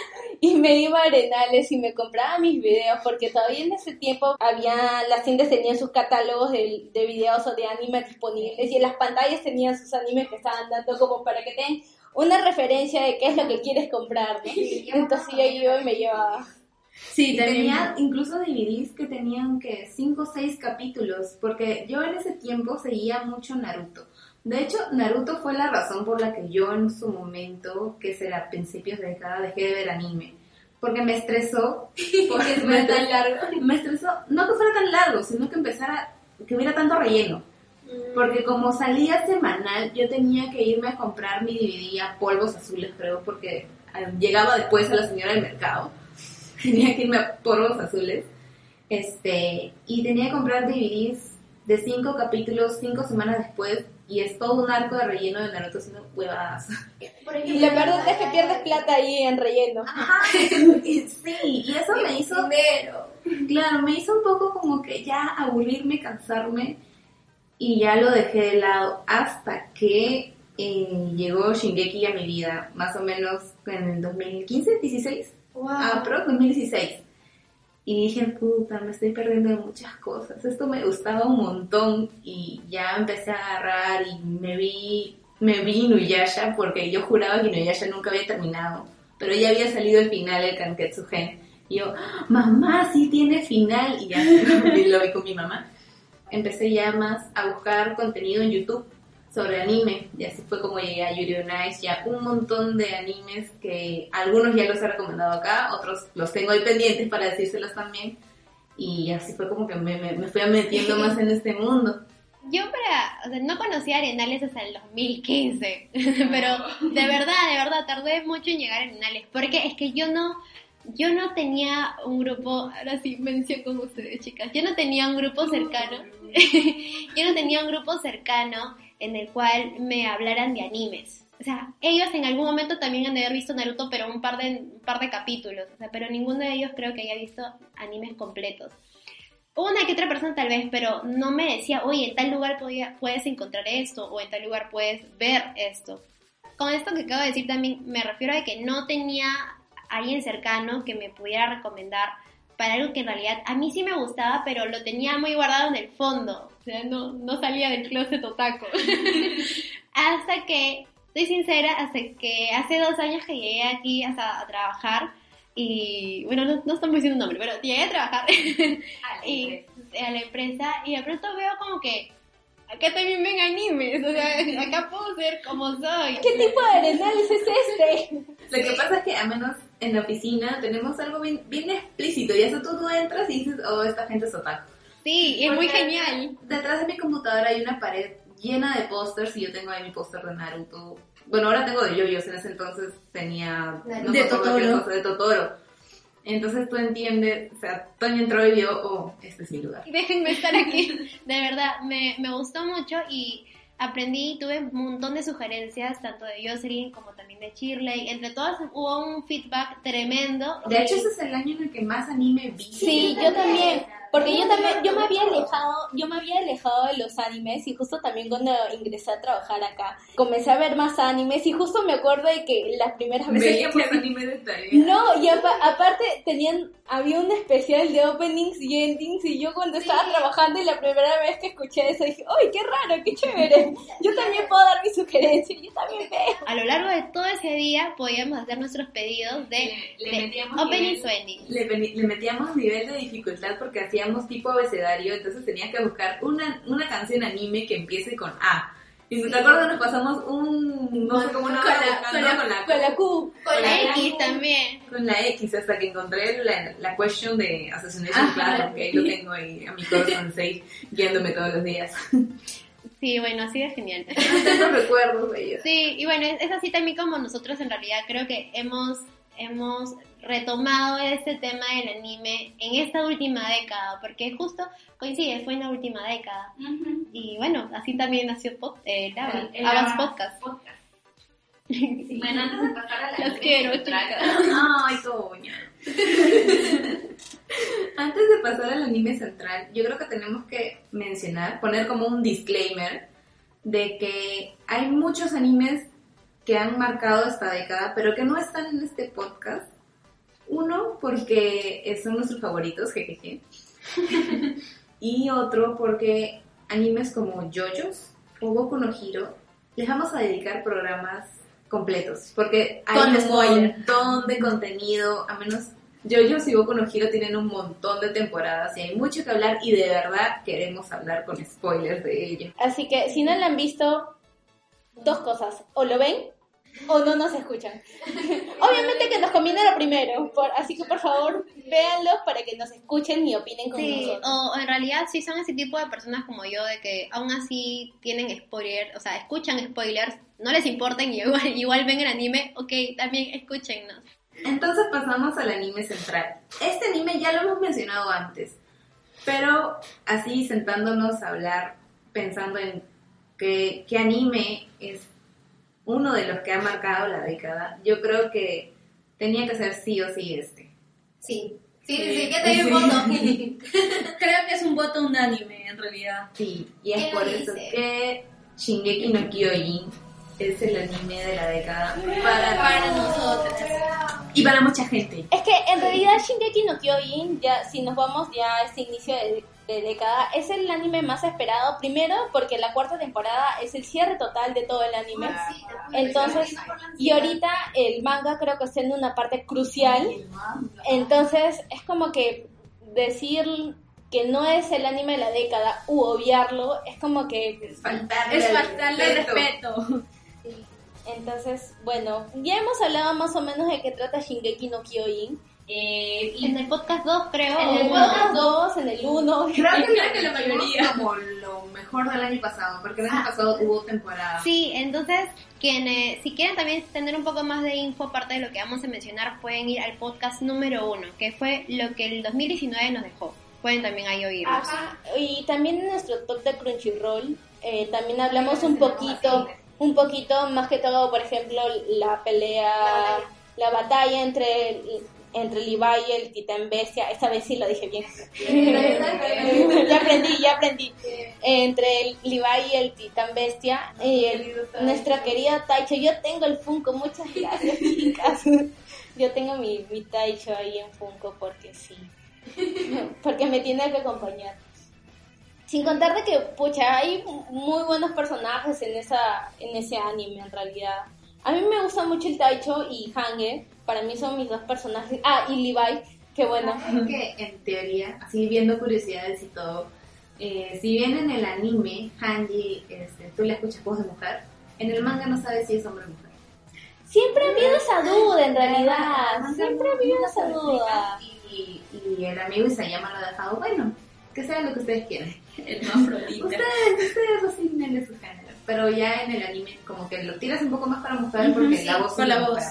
y me iba a Arenales y me compraba mis videos, porque todavía en ese tiempo había, las tiendas tenían sus catálogos de, de videos o de anime disponibles, y en las pantallas tenían sus animes que estaban dando como para que tengan una referencia de qué es lo que quieres comprar, ¿no? Entonces yo iba y me llevaba. Sí, tenía incluso DVDs que tenían que 5 o 6 capítulos, porque yo en ese tiempo seguía mucho Naruto. De hecho, Naruto fue la razón por la que yo en su momento, que será principios de década, dejé de ver anime. Porque me estresó. Porque fue tan largo. Me estresó, no que fuera tan largo, sino que empezara, que hubiera tanto relleno. Porque como salía semanal, yo tenía que irme a comprar mi DVD a polvos azules, creo, porque eh, llegaba después a la señora del mercado. Tenía que irme a polvos azules. Este, y tenía que comprar DVDs de cinco capítulos, cinco semanas después, y es todo un arco de relleno de Naruto haciendo huevadas. Y la verdad es que pierdes plata ahí en relleno. Ajá, sí, y eso me hizo Dinero. Claro, me hizo un poco como que ya aburrirme, cansarme y ya lo dejé de lado hasta que eh, llegó Shingeki a mi vida, más o menos en el 2015, 16, Wow. pero 2016. Y dije, puta, me estoy perdiendo de muchas cosas. Esto me gustaba un montón y ya empecé a agarrar y me vi, me vi Inuyasha porque yo juraba que Inuyasha nunca había terminado. Pero ya había salido el final, el Kanketsu Gen. Y yo, "Ah, mamá, sí tiene final. Y ya lo vi con mi mamá. Empecé ya más a buscar contenido en YouTube sobre anime. Y así fue como llegué a Yuri on Ice. Ya un montón de animes que algunos ya los he recomendado acá, otros los tengo ahí pendientes para decírselos también. y así fue como que me, me, me fui metiendo más en este mundo. Yo para, o sea, no conocía Arenales hasta el 2015, pero de verdad, de verdad, tardé mucho en llegar a Arenales, porque es que yo no, yo no tenía un grupo, ahora sí menciono con ustedes chicas, yo no tenía un grupo cercano, yo no tenía un grupo cercano en el cual me hablaran de animes. O sea, ellos en algún momento también han de haber visto Naruto, pero un par de, un par de capítulos, o sea, pero ninguno de ellos creo que haya visto animes completos una que otra persona tal vez, pero no me decía, oye, en tal lugar podía, puedes encontrar esto o en tal lugar puedes ver esto. Con esto que acabo de decir también me refiero a que no tenía alguien cercano que me pudiera recomendar para algo que en realidad a mí sí me gustaba, pero lo tenía muy guardado en el fondo. O sea, no, no salía del closet otaco. hasta que, soy sincera, hasta que hace dos años que llegué aquí hasta a trabajar, y bueno, no, no estamos diciendo un nombre, pero llegué a trabajar y, a la empresa y de pronto veo como que acá también ven animes, o sea, acá puedo ser como soy. ¿Qué tipo de arenales es este? Lo que pasa es que, a menos en la oficina, tenemos algo bien, bien explícito. Y eso tú, tú entras y dices, oh, esta gente es otaku. Sí, y es muy genial. Detrás de mi computadora hay una pared llena de pósters y yo tengo ahí mi póster de Naruto. Bueno, ahora tengo de yoyos, en ese entonces tenía no De Totoro. cosa, de Totoro. Entonces tú entiendes, o sea, Toño entró y vio, oh, este es mi lugar. Déjenme estar aquí. De verdad, me, me gustó mucho y aprendí, tuve un montón de sugerencias, tanto de Jocelyn como también de Shirley. Entre todas hubo un feedback tremendo. De hecho, ese es el año en el que más anime vi. Sí, yo también. Porque yo también, yo me había alejado, yo me había alejado de los animes y justo también cuando ingresé a trabajar acá, comencé a ver más animes y justo me acuerdo de que las primeras veces Veíamos que anime de tarea. No, y apa- aparte tenían, había un especial de openings y endings y yo cuando estaba trabajando y la primera vez que escuché eso dije, ¡ay, qué raro, qué chévere! Yo también puedo dar mi sugerencia, yo también veo. A lo largo de todo ese día podíamos hacer nuestros pedidos de, Le- le de metíamos openings nivel. o endings. Le, le metíamos nivel de dificultad porque hacíamos tipo abecedario, entonces tenías que buscar una, una canción anime que empiece con A. Y si te acuerdas, nos pasamos un, no sé cómo una Con hora con la- con la, Con la Q. Con la la X también. con la X hasta que encontré la, la question de Assassination Ajá. Class, que ahí lo tengo ahí a mi corazón 6 guiándome todos los días. Sí, bueno, así de genial. Tengo recuerdos de ellos. Sí, y bueno, es, es así también como nosotros en realidad creo que hemos, hemos retomado este tema del anime en esta última década, porque justo coincide, fue en la última década. Y bueno, así también nació pod, eh, Lava, El- el Podcast. Podcast. Bueno, antes de pasar a la Los quiero. Ay. Antes de pasar al anime central, yo creo que tenemos que mencionar, poner como un disclaimer de que hay muchos animes que han marcado esta década, pero que no están en este podcast. Uno, porque son nuestros favoritos, jejeje. y otro, porque animes como JoJo's o Boku no Hero les vamos a dedicar programas completos, porque hay Con un spoiler. montón de contenido, a menos JoJo's y Boku no Hero tienen un montón de temporadas y hay mucho que hablar y de verdad queremos hablar con spoilers de ello. Así que si no lo han visto, dos cosas, o lo ven o no nos escuchan. Obviamente que nos conviene lo primero, por- así que por favor véanlos para que nos escuchen y opinen con Sí, nosotros. o en realidad sí son ese tipo de personas como yo, de que aún así tienen spoiler, o sea, escuchan spoilers, no les importan y igual, igual ven el anime, ok, también escúchennos. Entonces pasamos al anime central. Este anime ya lo hemos mencionado antes, pero así sentándonos a hablar, pensando en qué, qué anime es uno de los que ha marcado la década, yo creo que tenía que ser sí o sí este. Sí. Sí, sí, sí, ya te un voto. Creo que es un voto unánime en realidad. Sí, y es ¿Qué por dice? eso que Shingeki no Kyojin es el anime de la década para, Para nosotras. y para mucha gente. Es que en realidad Shingeki no Kyojin, ya, si nos vamos ya a este inicio de, de década, es el anime más esperado. Primero, porque la cuarta temporada es el cierre total de todo el anime. Entonces, y ahorita el manga creo que está en una parte crucial. Entonces, es como que decir que no es el anime de la década u obviarlo, es como que Es faltarle, Es al faltarle respeto. respeto. Entonces, bueno, ya hemos hablado más o menos de qué trata Shingeki no Kyojin. Eh, y En el podcast 2 creo. En el podcast 2, en el 1. Creo que, Creo que la mayoría. como lo mejor del año pasado, porque el año pasado hubo temporada. Sí, entonces, quienes, si quieren también tener un poco más de info, aparte de lo que vamos a mencionar, pueden ir al podcast número uno, que fue lo que el 2019 nos dejó. Pueden también ahí oírlos. Ajá, y también en nuestro top de Crunchyroll eh, también hablamos un poquito, un poquito más que todo, por ejemplo, la pelea, la batalla entre entre Levi y el titán bestia, esta vez sí lo dije bien. ya aprendí, ya aprendí. Entre el Levi y el titán bestia, y el- nuestra querida Taicho, yo tengo el Funko, muchas gracias, chicas. Yo tengo mi, mi Taicho ahí en Funko porque sí. Porque me tiene que acompañar. Sin contar de que, pucha, hay muy buenos personajes en esa en ese anime en realidad. A mí me gusta mucho el Taicho y Hange. Para mí son mis dos personajes. Ah, y Levi, que bueno. Es que en teoría, así viendo curiosidades y todo, eh, si bien en el anime Hanji, este, tú le escuchas voz de mujer, en el manga no sabes si es hombre o mujer. Siempre ha habido esa duda en realidad. Siempre ha habido esa duda. Y, y el amigo Isayama lo ha dejado, bueno, que sea lo que ustedes quieran. el Afrodita. Ustedes, ustedes asignen su género. Pero ya en el anime como que lo tiras un poco más para mujer porque Sí, la voz con es la voz.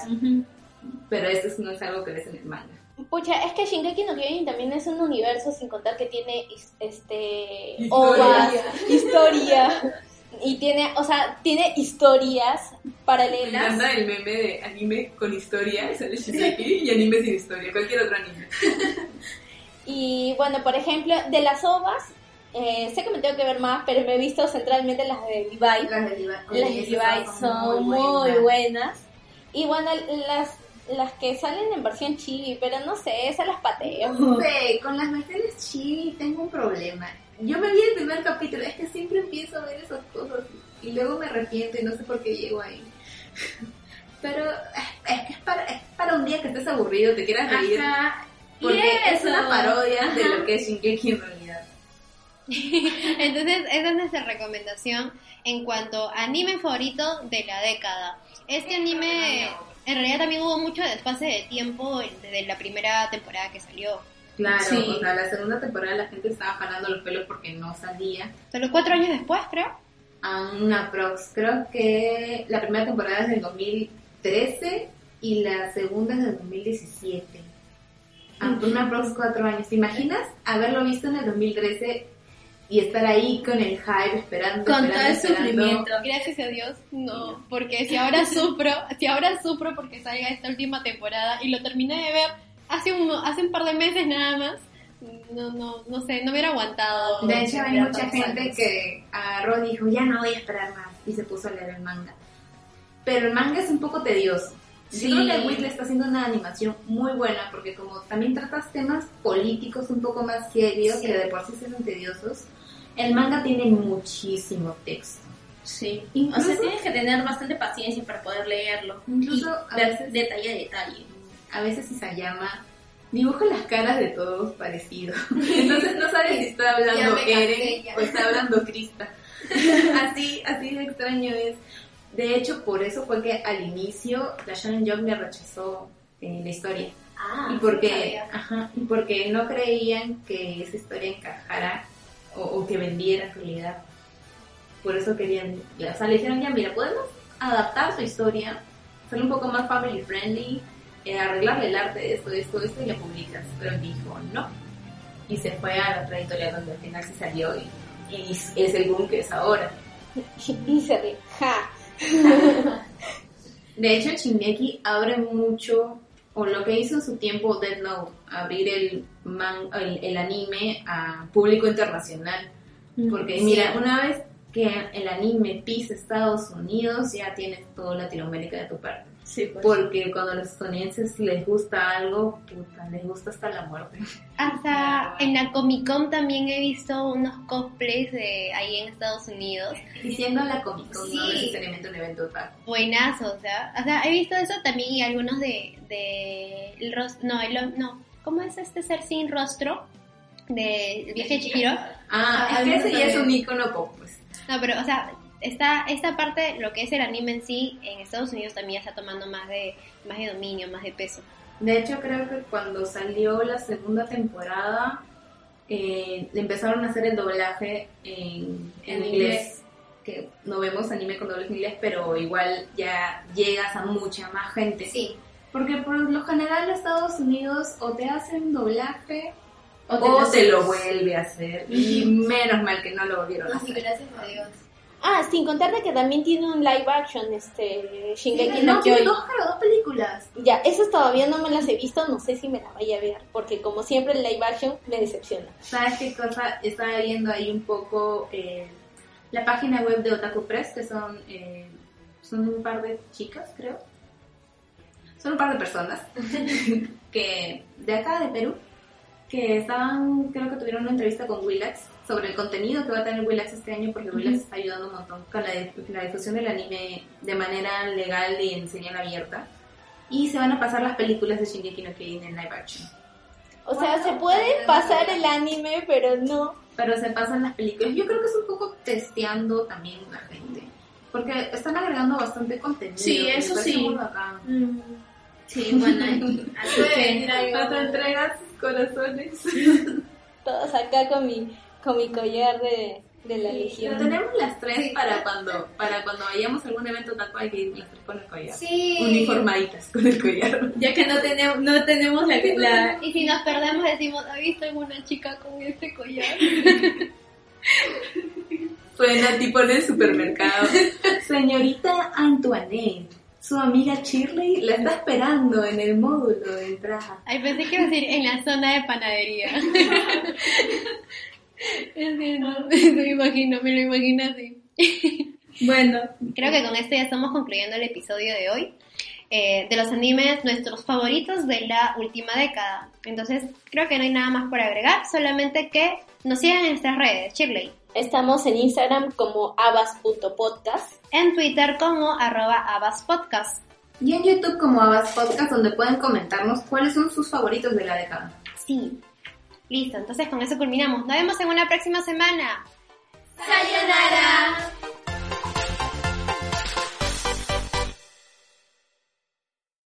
Pero eso no es algo que ves en el manga. Pucha, es que Shingeki no Kyojin también es un universo sin contar que tiene este Historia. ovas, historia y tiene, o sea, tiene historias paralelas. el meme de anime con historia, sale Shizeki, y anime sin historia, cualquier otro anime. Y bueno, por ejemplo, de las ovas, eh, sé que me tengo que ver más, pero me he visto centralmente las de Levi. Las de Levi, Las oye, de esas Levi son muy buenas. buenas. Y bueno, las, las que salen en versión chibi, pero no sé, esas las pateo. No sé, con las versiones chibi tengo un problema. Yo me vi el primer capítulo, es que siempre empiezo a ver esas cosas y luego me arrepiento y no sé por qué llego ahí. Pero es, es que es para, es para un día que estés aburrido, te quieras reír. Ajá. Y Porque es una parodia de lo que es Shingeki en realidad. Entonces, esa es nuestra recomendación en cuanto a anime favorito de la década. Este anime, en realidad también hubo mucho desfase de tiempo desde la primera temporada que salió. Claro, Sí. o sea, la segunda temporada la gente estaba jalando los pelos porque no salía. Solo cuatro años después, creo. A una prox, creo que la primera temporada es del 2013 y la segunda es del 2017. Ah, una prox cuatro años. ¿Te imaginas haberlo visto en el 2013 y estar ahí con el hype esperando? Con todo el esperando? sufrimiento. Gracias a Dios, no, porque si ahora sufro, si ahora sufro porque salga esta última temporada y lo terminé de ver hace un, hace un par de meses nada más, no, no, no sé, no hubiera aguantado. De hecho, hay mucha gente años. que agarró y dijo, ya no voy a esperar más, y se puso a leer el manga. Pero el manga es un poco tedioso. Sí. Yo creo que Whitley está haciendo una animación muy buena, porque como también tratas temas políticos un poco más serios, Sí. que de por sí son tediosos, el manga tiene muchísimo texto. Sí. Incluso- o sea, tienes que tener bastante paciencia para poder leerlo. Incluso y a veces- detalle a detalle. A veces Isayama dibuja las caras de todos parecidos. Entonces no sabes si está hablando Eren o está hablando Krista. así, así de extraño es. De hecho, por eso fue que al inicio la Shonen Jump le rechazó eh, la historia. Ah, y porque, sabía. ajá, y porque no creían que esa historia encajara o, o que vendiera en realidad. Por eso querían, o sea, le dijeron ya, mira, podemos adaptar tu historia, ser un poco más family friendly, eh, arreglarle el arte de esto, esto, esto y la publicas. Pero dijo no. Y se fue a la otra editorial donde al final sí salió y, y es el boom que es ahora. Y se ríe. Ja. De hecho, Shingeki abre mucho, o lo que hizo en su tiempo Death Note, abrir el, man, el, el anime a público internacional. Porque Sí. mira, una vez que el anime pisa Estados Unidos, ya tienes toda Latinoamérica de tu parte. Sí, pues. Porque cuando a los estadounidenses les gusta algo, puta, les gusta hasta la muerte. Hasta en la Comic Con también he visto unos cosplays de ahí en Estados Unidos. Diciendo la Comic Con, no Sí. necesariamente un evento tal. Buenazos, o sea, o sea, he visto eso también y algunos de, de el ros- no, el, no, ¿cómo es este ser sin rostro? De el viaje Chihiro. Ah, Ah, es que ese ya es un icono pop, pues. No, pero, o sea, está, esta parte, lo que es el anime en sí, en Estados Unidos también está tomando más de, más de dominio, más de peso. De hecho, creo que cuando salió la segunda temporada, eh, le empezaron a hacer el doblaje en, en En inglés. inglés. Que no vemos anime con doblaje en inglés, pero igual ya llegas a mucha más gente. Sí. Porque por lo general Estados Unidos o te hacen doblaje O o te te, lo lo vuelve a hacer. Y menos mal que no lo volvieron a Así, hacer. gracias a Dios. Ah, sin contar de que también tiene un live action, este, Shingeki no, no tiene Kyojin. dos, creo, dos películas. Ya, esas todavía no me las he visto, no sé si me la vaya a ver, porque como siempre el live action me decepciona. ¿Sabes qué cosa? Estaba viendo ahí un poco eh, la página web de Otaku Press, que son, eh, son un par de chicas, creo. Son un par de personas que de acá, de Perú, que estaban, creo que tuvieron una entrevista con Willax sobre el contenido que va a tener Willax este año, porque Willax está ayudando un montón con la, la difusión del anime de manera legal y en señal abierta. Y se van a pasar las películas de Shingeki no Kyojin en live action. O sea, Bueno, se puede pasar el anime, pero no. pero se pasan las películas. Yo creo que es un poco testeando también la gente. Porque están agregando bastante contenido. Sí, eso sí. bacán. Sí, bueno, así. Hasta entregas corazones. Todos acá con mi, con mi collar de, de la Pero legión. tenemos las tres Sí. para cuando para cuando vayamos a algún evento taco hay que ir las tres con el collar. Sí. Uniformaditas con el collar. Ya que no tenemos, no tenemos la, la- Y si nos perdemos decimos, ¿ha visto alguna chica con este collar? Suena tipo en el supermercado. Señorita Antoinette, su amiga Shirley la está esperando en el módulo de entrada. Ay, pensé que iba a decir en la zona de panadería. Es que no, me imagino, me lo imagino así. Bueno, Creo que con esto ya estamos concluyendo el episodio de hoy. eh, de los animes, nuestros favoritos de la última década. Entonces, creo que no hay nada más por agregar, solamente que nos sigan en nuestras redes, Shirley. Estamos en Instagram como abas.podcast. En Twitter como arroba abaspodcast. Y en YouTube como Abas Podcast, donde pueden comentarnos cuáles son sus favoritos de la década. Sí. Listo, entonces con eso culminamos. Nos vemos en una próxima semana. ¡Sayonara!